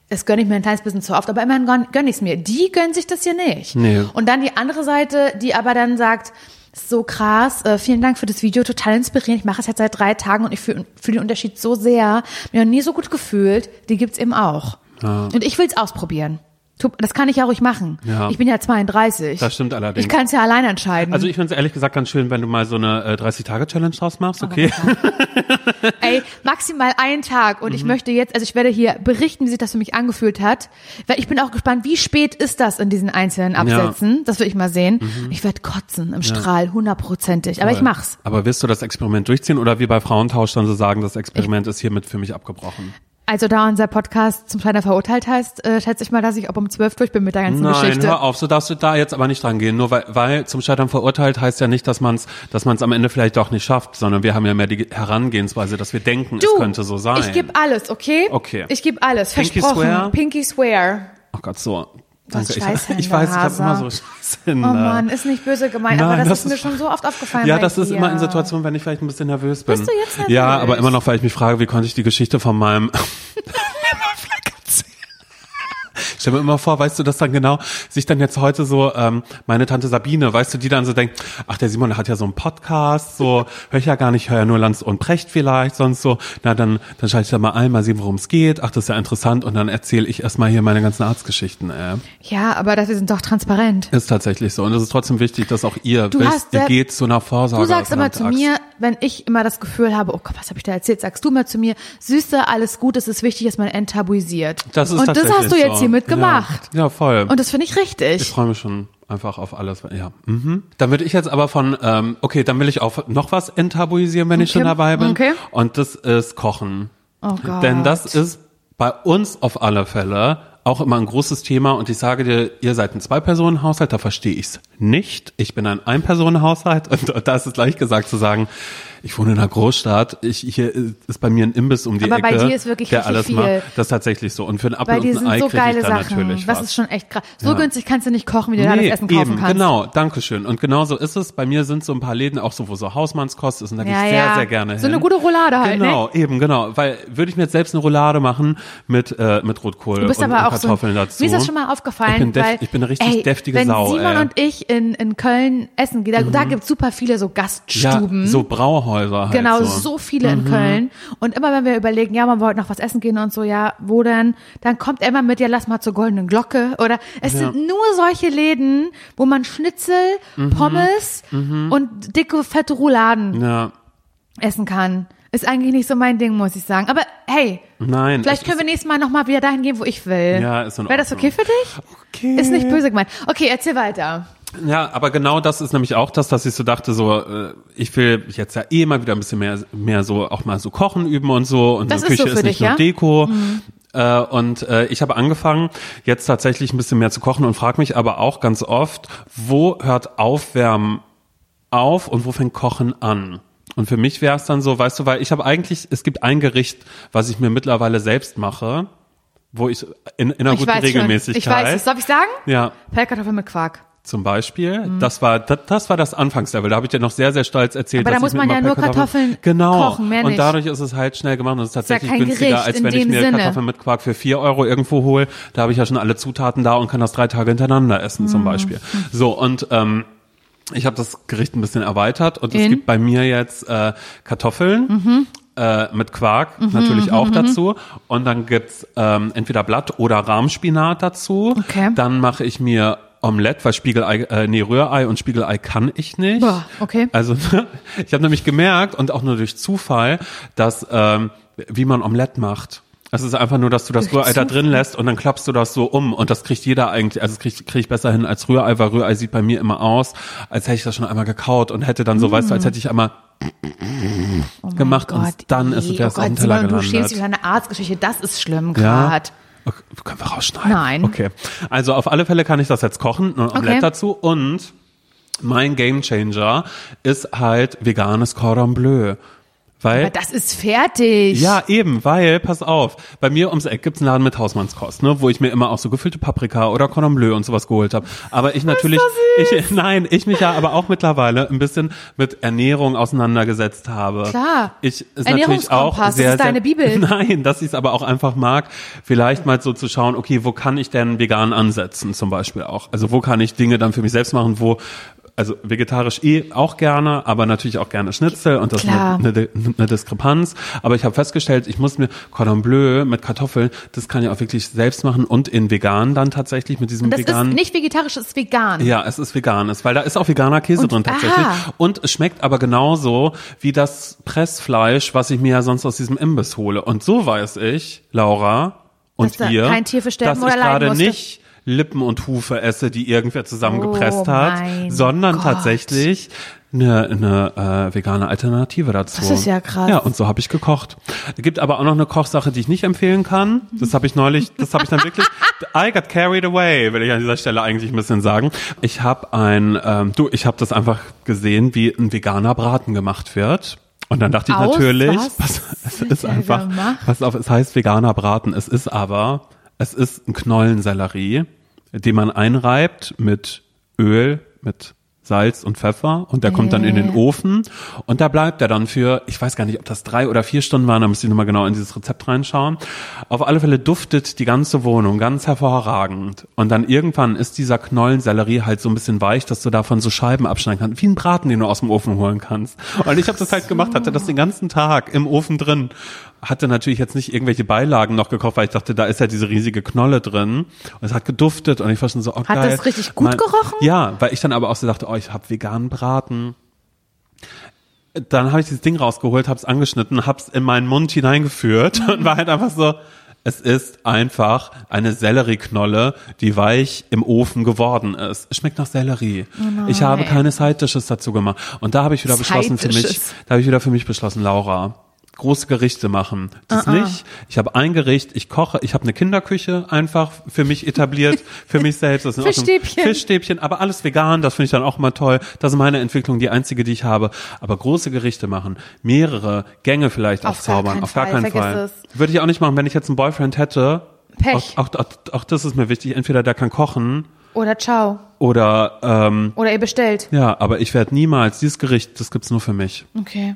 Das gönne ich mir ein kleines bisschen zu oft, aber immerhin gönn, gönn ich es mir. Die gönnen sich das hier nicht. Nee. Und dann die andere Seite, die aber dann sagt, so krass, äh, vielen Dank für das Video, total inspirierend. Ich mache es jetzt seit drei Tagen und ich fühle fühl den Unterschied so sehr. Mir noch nie so gut gefühlt. Die gibt's eben auch. Und ich will's ausprobieren. Das kann ich ja ruhig machen. Ja. Ich bin ja 32. Das stimmt allerdings. Ich kann es ja allein entscheiden. also ich finde es ehrlich gesagt ganz schön, wenn du mal so eine äh, 30-Tage-Challenge draus machst, okay? Ey, maximal einen Tag. Und ich möchte jetzt, also ich werde hier berichten, wie sich das für mich angefühlt hat. Weil ich bin auch gespannt, wie spät ist das in diesen einzelnen Absätzen? Das will ich mal sehen. Ich werde kotzen im Strahl, hundertprozentig. Aber ich mach's. Aber wirst du das Experiment durchziehen oder wie bei Frauentausch dann so sagen, das Experiment ist hiermit für mich abgebrochen? Also da unser Podcast zum Scheiner verurteilt heißt, äh, schätze ich mal, dass ich ob um zwölf durch bin mit der ganzen Nein, Geschichte. hör auf, so darfst du da jetzt aber nicht dran gehen. Nur weil, weil zum Scheitern verurteilt heißt ja nicht, dass man es dass man's am Ende vielleicht doch nicht schafft, sondern wir haben ja mehr die Herangehensweise, dass wir denken, Du, es könnte so sein. Ich gebe alles, okay? Okay. Ich gebe alles, Pinky versprochen. swear? Pinky swear. Oh Gott, so. Danke. Ich, ich weiß, ich habe immer so Schweißhände. Oh Mann, ist nicht böse gemeint, aber das, das ist mir schon so oft aufgefallen. Ja, das ist immer in Situationen, wenn ich vielleicht ein bisschen nervös bin. Bist du jetzt nervös? Ja, aber immer noch, weil ich mich frage, wie konnte ich die Geschichte von meinem? Stell mir immer vor, weißt du, dass dann genau sich dann jetzt heute so ähm, meine Tante Sabine, weißt du, die dann so denkt, ach, der Simon hat ja so einen Podcast, so höre ich ja gar nicht, höre ja nur Lanz und Precht vielleicht, sonst so, na dann, dann schalte ich da mal ein, mal sehen, worum es geht, ach, das ist ja interessant und dann erzähle ich erstmal hier meine ganzen Arztgeschichten. Äh. Ja, aber das, sind doch transparent. Ist tatsächlich so und es ist trotzdem wichtig, dass auch ihr Du wisst, ihr geht zu einer Vorsorge. Du sagst immer zu mir, wenn ich immer das Gefühl habe, oh Gott, was habe ich da erzählt, sagst du immer zu mir, Süße, alles gut, es ist wichtig, dass man enttabuisiert. Das ist Und das hast du jetzt so. hiermit gemacht. Ja, ja voll. Und das finde ich richtig. ich freue mich schon einfach auf alles. Ja. Mhm. Dann würde ich jetzt aber von, ähm, okay, dann will ich auch noch was enttabuisieren, wenn ich Okay. schon dabei bin. Okay. Und das ist Kochen. Oh Gott. Denn das ist bei uns auf alle Fälle auch immer ein großes Thema und ich sage dir, ihr seid ein Zwei-Personen-Haushalt, da verstehe ich's nicht. Ich bin ein Ein-Personen-Haushalt und da ist es leicht gesagt zu sagen, Ich wohne in einer Großstadt. Ich, hier ist bei mir ein Imbiss um die Aber Ecke. bei dir ist wirklich der richtig alles viel. macht. Das ist tatsächlich so. Und für einen Apfel und ein sind Ei so kriege ich geile dann Sachen. natürlich Das was. ist schon echt krass. So Ja. günstig kannst du nicht kochen, wie du da das Essen kaufen eben, kannst. genau, Dankeschön. Und genau so ist es. Bei mir sind so ein paar Läden auch so, wo so Hausmannskost ist und da gehe Ja, ich sehr, ja. sehr gerne hin. So eine gute Roulade halt, ne? Genau, eben, genau. Weil würde ich mir jetzt selbst eine Roulade machen mit, äh, mit Rotkohl Du bist und, aber auch so, Kartoffeln dazu. mir ist das schon mal aufgefallen, Ich bin def- weil, ich bin eine richtig ey, deftige wenn Sau, Simon ey. Mhm. und ich in, in Köln essen gehen, da, da gibt's super viele so Gaststuben. Ja, so Brauhäuser halt Genau, so. so, viele Mhm. in Köln. Und immer wenn wir überlegen, ja, man wollte noch was essen gehen und so, ja, wo denn? Dann kommt er immer mit, ja, lass mal zur Goldenen Glocke. Oder es Ja. sind nur solche Läden, wo man Schnitzel, Mhm. Pommes und dicke, fette Rouladen Ja, essen kann. Ist eigentlich nicht so mein Ding, muss ich sagen. Aber hey, nein. vielleicht können wir nächstes Mal nochmal wieder dahin gehen, wo ich will. Ja, ist in Wäre das okay für dich? Okay. Ist nicht böse gemeint. Okay, erzähl weiter. Ja, aber genau das ist nämlich auch das, dass ich so dachte, so äh, ich will jetzt ja eh mal wieder ein bisschen mehr, mehr so auch mal so kochen üben und so und Das so ist so Küche für ist nicht dich, nur ja? Deko. Äh, und äh, ich habe angefangen, jetzt tatsächlich ein bisschen mehr zu kochen und frage mich aber auch ganz oft, wo hört Aufwärmen auf und wo fängt Kochen an? Und für mich wäre es dann so, weißt du, weil ich habe eigentlich, es gibt ein Gericht, was ich mir mittlerweile selbst mache, wo ich in, in einer Ich guten weiß Regelmäßigkeit. schon. Ich weiß es. Darf ich sagen? Ja, Pellkartoffeln mit Quark. Zum Beispiel. Das war das, das war das Anfangslevel. Da habe ich dir noch sehr sehr stolz erzählt. Aber da muss man ja nur Pellkartoffeln- Kartoffeln genau. kochen, mehr Und nicht. dadurch ist es halt schnell gemacht und es ist ja tatsächlich kein günstiger, Gericht als wenn ich mir Sinne. Kartoffeln mit Quark für vier Euro irgendwo hole. Da habe ich ja schon alle Zutaten da und kann das drei Tage hintereinander essen Mhm. zum Beispiel. So und ähm, ich habe das Gericht ein bisschen erweitert und es In? gibt bei mir jetzt äh, Kartoffeln. Mhm. Äh, mit Quark natürlich auch dazu. Und dann gibt's ähm, entweder Blatt- oder Rahmspinat dazu. Okay. Dann mache ich mir Omelette, weil Spiegelei, äh, nee, Rührei und Spiegelei kann ich nicht. Boah, okay. Also ich habe nämlich gemerkt und auch nur durch Zufall, dass ähm, wie man Omelette macht. Es ist einfach nur, dass du das Rührei da drin lässt und dann klappst du das so um und das kriegt jeder eigentlich, also das kriege krieg ich besser hin als Rührei, weil Rührei sieht bei mir immer aus, als hätte ich das schon einmal gekaut und hätte dann so, weißt du, als hätte ich einmal gemacht und dann ist es oh auf dem Gott, Simon, du schämst dich eine Arztgeschichte. Das ist schlimm Ja. Okay, können wir rausschneiden? Nein. Okay. Also auf alle Fälle kann ich das jetzt kochen, ein Omelette Okay. dazu und mein Gamechanger ist halt veganes Cordon Bleu. Weil Aber das ist fertig. ja, eben, weil, pass auf, bei mir ums Eck gibt's einen Laden mit Hausmannskost, ne, wo ich mir immer auch so gefüllte Paprika oder Cordon Bleu und sowas geholt habe. Aber ich natürlich, ich, nein, ich mich ja aber auch mittlerweile ein bisschen mit Ernährung auseinandergesetzt habe. Klar. Ich ist natürlich auch das sehr, ist deine sehr, Bibel. Nein, dass ich es aber auch einfach mag, vielleicht mal so zu schauen, okay, wo kann ich denn vegan ansetzen zum Beispiel auch? Also wo kann ich Dinge dann für mich selbst machen, wo also vegetarisch eh auch gerne, aber natürlich auch gerne Schnitzel und das ist eine, eine, eine Diskrepanz. Aber ich habe festgestellt, ich muss mir Cordon Bleu mit Kartoffeln, das kann ich auch wirklich selbst machen und in vegan dann tatsächlich mit diesem Und das veganen. ist nicht vegetarisch, das ist vegan. Ja, es ist vegan, ist, weil da ist auch veganer Käse Und- drin tatsächlich. aha. Und es schmeckt aber genauso wie das Pressfleisch, was ich mir ja sonst aus diesem Imbiss hole. Und so weiß ich, Laura und Dass da ihr, kein Tier für sterben dass ich gerade nicht Lippen und Hufe esse, die irgendwer zusammengepresst Oh hat, sondern Gott. tatsächlich eine, eine äh, vegane Alternative dazu. Das ist ja krass. Ja, und so habe ich gekocht. Es gibt aber auch noch eine Kochsache, die ich nicht empfehlen kann. Das habe ich neulich, das habe ich dann wirklich, I got carried away, will ich an dieser Stelle eigentlich ein bisschen sagen. Ich habe ein, ähm, du, ich habe das einfach gesehen, wie ein veganer Braten gemacht wird. Und dann dachte ich Aus natürlich, was es ist einfach, pass auf, es heißt veganer Braten. Es ist aber, es ist ein Knollensellerie, den man einreibt mit Öl, mit Salz und Pfeffer und der kommt dann in den Äh. Ofen und da bleibt er dann für, ich weiß gar nicht, ob das drei oder vier Stunden waren, da müsste ich nochmal genau in dieses Rezept reinschauen. Auf alle Fälle duftet die ganze Wohnung ganz hervorragend und dann irgendwann ist dieser Knollensellerie halt so ein bisschen weich, dass du davon so Scheiben abschneiden kannst, wie ein Braten, den du aus dem Ofen holen kannst. Und ich habe das halt gemacht, hatte das den ganzen Tag im Ofen drin. Hatte natürlich jetzt nicht irgendwelche Beilagen noch gekocht, weil ich dachte, da ist ja diese riesige Knolle drin. Und es hat geduftet und ich war schon so, oh, Hat geil. das richtig gut gerochen? Ja, weil ich dann aber auch so dachte, oh, ich habe veganen Braten. Dann habe ich dieses Ding rausgeholt, habe es angeschnitten, habe es in meinen Mund hineingeführt und war halt einfach so, es ist einfach eine Sellerieknolle, die weich im Ofen geworden ist. Es schmeckt nach Sellerie. ich habe keine Side-Dishes dazu gemacht. Und da habe ich wieder beschlossen für mich, da habe ich wieder für mich beschlossen, Laura, große Gerichte machen. Das Uh-uh. nicht. Ich habe ein Gericht, ich koche, ich habe eine Kinderküche einfach für mich etabliert, für mich selbst. Das Ordnung. Fischstäbchen. Fischstäbchen, aber alles vegan, das finde ich dann auch mal toll. Das ist meine Entwicklung, die einzige, die ich habe. Aber große Gerichte machen, mehrere Gänge vielleicht Auf aufzaubern, auf gar Fall, keinen vergiss Fall. Würde ich auch nicht machen, wenn ich jetzt einen Boyfriend hätte. Pech. Auch, auch, auch, auch das ist mir wichtig. Entweder der kann kochen Oder ciao. oder ähm, Oder ihr bestellt. ja, aber ich werde niemals dieses Gericht, das gibt's nur für mich. Okay.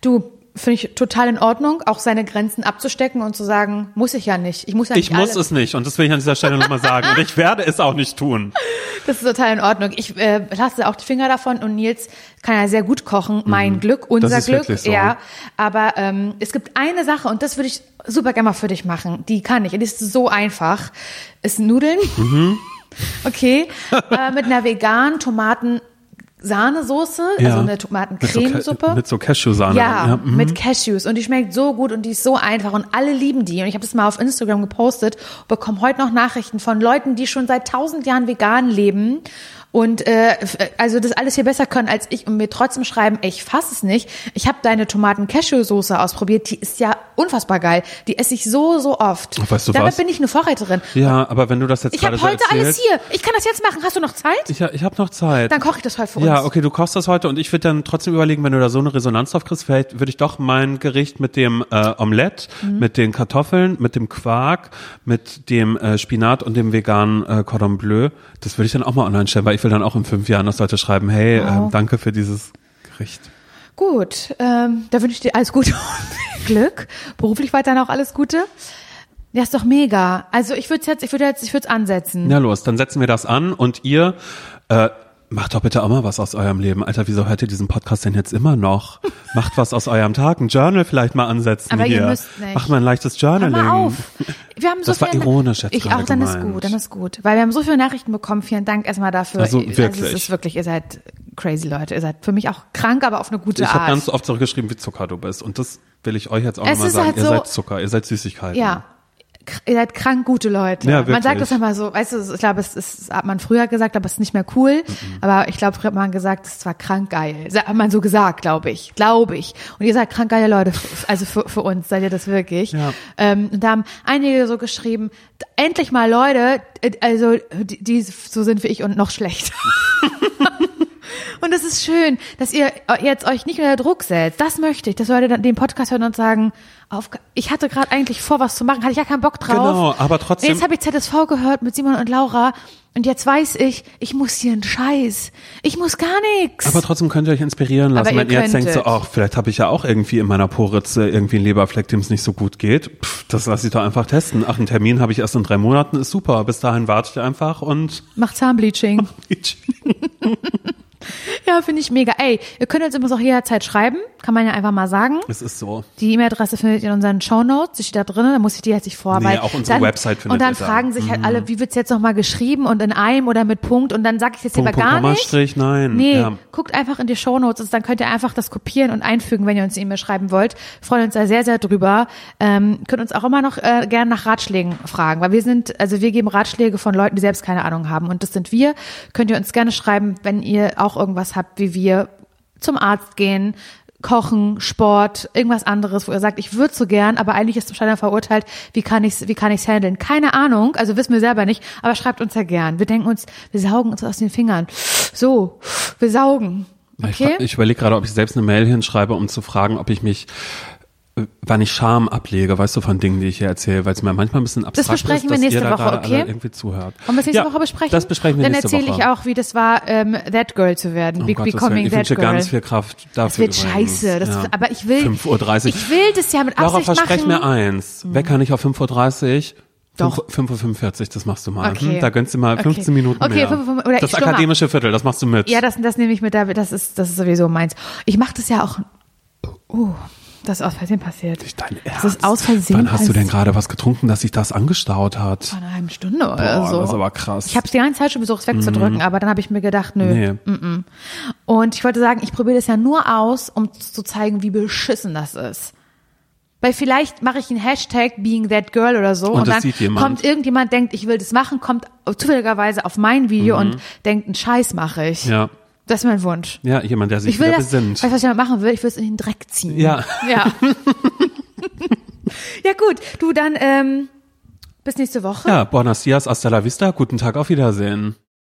Du, finde ich total in Ordnung, auch seine Grenzen abzustecken und zu sagen, muss ich ja nicht. Ich muss ja Ich nicht muss alle. es nicht und das will ich an dieser Stelle nochmal sagen und ich werde es auch nicht tun. Das ist total in Ordnung. Ich äh, lasse auch die Finger davon und Nils kann ja sehr gut kochen. Mein Glück, unser Mhm. Glück. so. Ja. Aber ähm, es gibt eine Sache und das würde ich super gerne mal für dich machen. Die kann ich. Und die ist so einfach. Ist Nudeln. Mhm. Okay. äh, mit einer veganen Tomaten. Sahnesoße, Ja. also eine Mit so, Tomatencremesuppe. Mit so Cashew-Sahne. Ja, mhm. mit Cashews. Und die schmeckt so gut und die ist so einfach und alle lieben die. Und ich habe das mal auf Instagram gepostet, bekomme heute noch Nachrichten von Leuten, die schon seit tausend Jahren vegan leben und äh, f- also das alles hier besser können als ich und mir trotzdem schreiben, ey, ich fass es nicht. Ich habe deine Tomaten-Cashew-Soße ausprobiert, die ist ja unfassbar geil. Die esse ich so, so oft. Ach, weißt du Damit was? bin ich eine Vorreiterin. Ja, aber wenn du das jetzt Ich habe heute so alles erzählst, hier. Ich kann das jetzt machen. Hast du noch Zeit? Ich, ich habe noch Zeit. Dann koche ich das heute für uns. ja, okay, du kochst das heute und ich würde dann trotzdem überlegen, wenn du da so eine Resonanz drauf kriegst, vielleicht würde ich doch mein Gericht mit dem äh, Omelette, Mhm. mit den Kartoffeln, mit dem Quark, mit dem äh, Spinat und dem veganen äh, Cordon Bleu, das würde ich dann auch mal online stellen, weil ich will dann auch in fünf Jahren, dass Leute schreiben, hey, Wow. ähm, danke für dieses Gericht. Gut, ähm, da wünsche ich dir alles Gute und Glück. Beruflich weiterhin auch alles Gute. Ja, ist doch mega. Also ich würde jetzt, ich würde jetzt, ich würde es ansetzen. Ja, los, dann setzen wir das an und ihr äh, macht doch bitte auch mal was aus eurem Leben. Alter, wieso hört ihr diesen Podcast denn jetzt immer noch? macht was aus eurem Tag, ein Journal vielleicht mal ansetzen Aber ihr hier. müsst nicht. Macht mal ein leichtes Hör Journaling. mal auf. Wir haben so Das war ironisch jetzt Ich auch, dann ist gemeint. gut, dann ist gut. Weil wir haben so viele Nachrichten bekommen. Vielen Dank erstmal dafür. Also es wirklich. ist wirklich, ihr seid crazy Leute. Ihr seid für mich auch krank, aber auf eine gute Ich habe Art. ganz oft zurückgeschrieben, wie Zucker du bist. Und das will ich euch jetzt auch Es nochmal ist sagen. halt ihr so- seid Zucker, ihr seid Süßigkeiten. Ja. Ihr seid krank gute Leute. Ja, man sagt das mal so, weißt du, ich glaube, es ist, hat man früher gesagt, aber es ist nicht mehr cool. Mhm. Aber ich glaube, früher hat man gesagt, es war krank geil. Hat man so gesagt, glaube ich. Glaube ich. Und ihr seid krank geile Leute. Also für, für uns seid ihr das wirklich. Ja. Ähm, und da haben einige so geschrieben, endlich mal Leute, äh, also, die, die so sind wie ich und noch schlechter. Und es ist schön, dass ihr jetzt euch nicht unter Druck setzt. Das möchte ich, dass Leute dann den Podcast hören und sagen, auf, ich hatte gerade eigentlich vor, was zu machen, hatte ich ja keinen Bock drauf. Genau, aber trotzdem- Jetzt habe ich ZSV gehört mit Simon und Laura und jetzt weiß ich, ich muss hier einen Scheiß. Ich muss gar nichts. Aber trotzdem könnt ihr euch inspirieren lassen, Aber wenn ihr jetzt denkt so, ach, vielleicht habe ich ja auch irgendwie in meiner Poritze irgendwie einen Leberfleck, dem es nicht so gut geht. Pff, das lasse ich doch einfach testen. Ach, einen Termin habe ich erst in drei Monaten, ist super. Bis dahin warte ich einfach und Macht Zahnbleaching. ja, finde ich mega. Ey, ihr könnt uns immer auch jederzeit schreiben. Kann man ja einfach mal sagen. es ist so. Die E-Mail-Adresse findet ihr in unseren Shownotes. Die steht da drin. Da muss ich die jetzt nicht vorarbeiten. Nee, auch unsere Website findet Und dann ihr da. fragen sich halt alle, wie wird's jetzt nochmal geschrieben und in einem oder mit Punkt. Und dann sage ich jetzt Punkt, lieber Punkt, gar Komma, nicht. Strich, nein. Nee, Ja. guckt einfach in die Shownotes. Dann könnt ihr einfach das kopieren und einfügen, wenn ihr uns eine E-Mail schreiben wollt. Freuen uns da sehr, sehr drüber. Ähm, könnt uns auch immer noch äh, gerne nach Ratschlägen fragen, weil wir sind, also wir geben Ratschläge von Leuten, die selbst keine Ahnung haben. Und das sind wir. Könnt ihr uns gerne schreiben, wenn ihr auch irgendwas habt, wie wir zum Arzt gehen, Kochen, Sport, irgendwas anderes, wo ihr sagt, ich würde so gern, aber eigentlich ist zum Scheitern verurteilt, wie kann ich's, wie kann ich's handeln? Keine Ahnung, also wissen wir selber nicht, aber schreibt uns ja gern. Wir denken uns, wir saugen uns aus den Fingern. So, wir saugen. Okay? Ich, ich überlege gerade, ob ich selbst eine Mail hinschreibe, um zu fragen, ob ich mich, wann ich Scham ablege, weißt du, von Dingen, die ich hier erzähle, weil es mir manchmal ein bisschen abstrakt besprechen ist, wir nächste ihr da Woche, gerade okay? irgendwie zuhört. Wollen wir es nächste ja, Woche besprechen? Das besprechen wir Dann nächste erzähle Woche. ich auch, wie das war, ähm, That Girl zu werden. Um Be Gottes becoming. Ich That wünsche Girl. ganz viel Kraft dafür. das wird übrigens. scheiße. Das, Ja. Aber ich will, 5.30 Uhr. ich will das ja mit Laura, Absicht versprech machen. mir eins. Wecker nicht auf 5.30 Uhr. Doch. 5.45 Uhr, das machst du mal. Okay. Hm, Da gönnst du mal Okay. 15 Minuten Okay, mehr. 5, 5, oder das ich akademische Viertel, das machst du mit. Ja, das, das nehme ich mit, da- das ist, das ist sowieso meins. Ich mache das ja auch, uh, das ist aus Versehen passiert. Nicht dein Das Ernst. ist aus Versehen Wann hast du denn passiert. gerade was getrunken, dass sich das angestaut hat? Vor einer halben Stunde oder Boah, so. das ist aber krass. Ich habe die ganze Zeit schon versucht, es wegzudrücken, aber dann habe ich mir gedacht, nö. Nee. Und ich wollte sagen, ich probiere das ja nur aus, um zu zeigen, wie beschissen das ist. Weil vielleicht mache ich einen Hashtag Being That Girl oder so Und und, das dann kommt irgendjemand, denkt, ich will das machen, kommt zufälligerweise auf mein Video und denkt, einen Scheiß mache ich. Mhm. Ja. Das ist mein Wunsch. Ja, jemand, der sich Ich will wieder das, besinnt. weißt du, was ich mal machen will? Ich will es in den Dreck ziehen. Ja. Ja. ja gut, du dann ähm, bis nächste Woche. Ja, buenos dias, hasta la vista, guten Tag, auf Wiedersehen.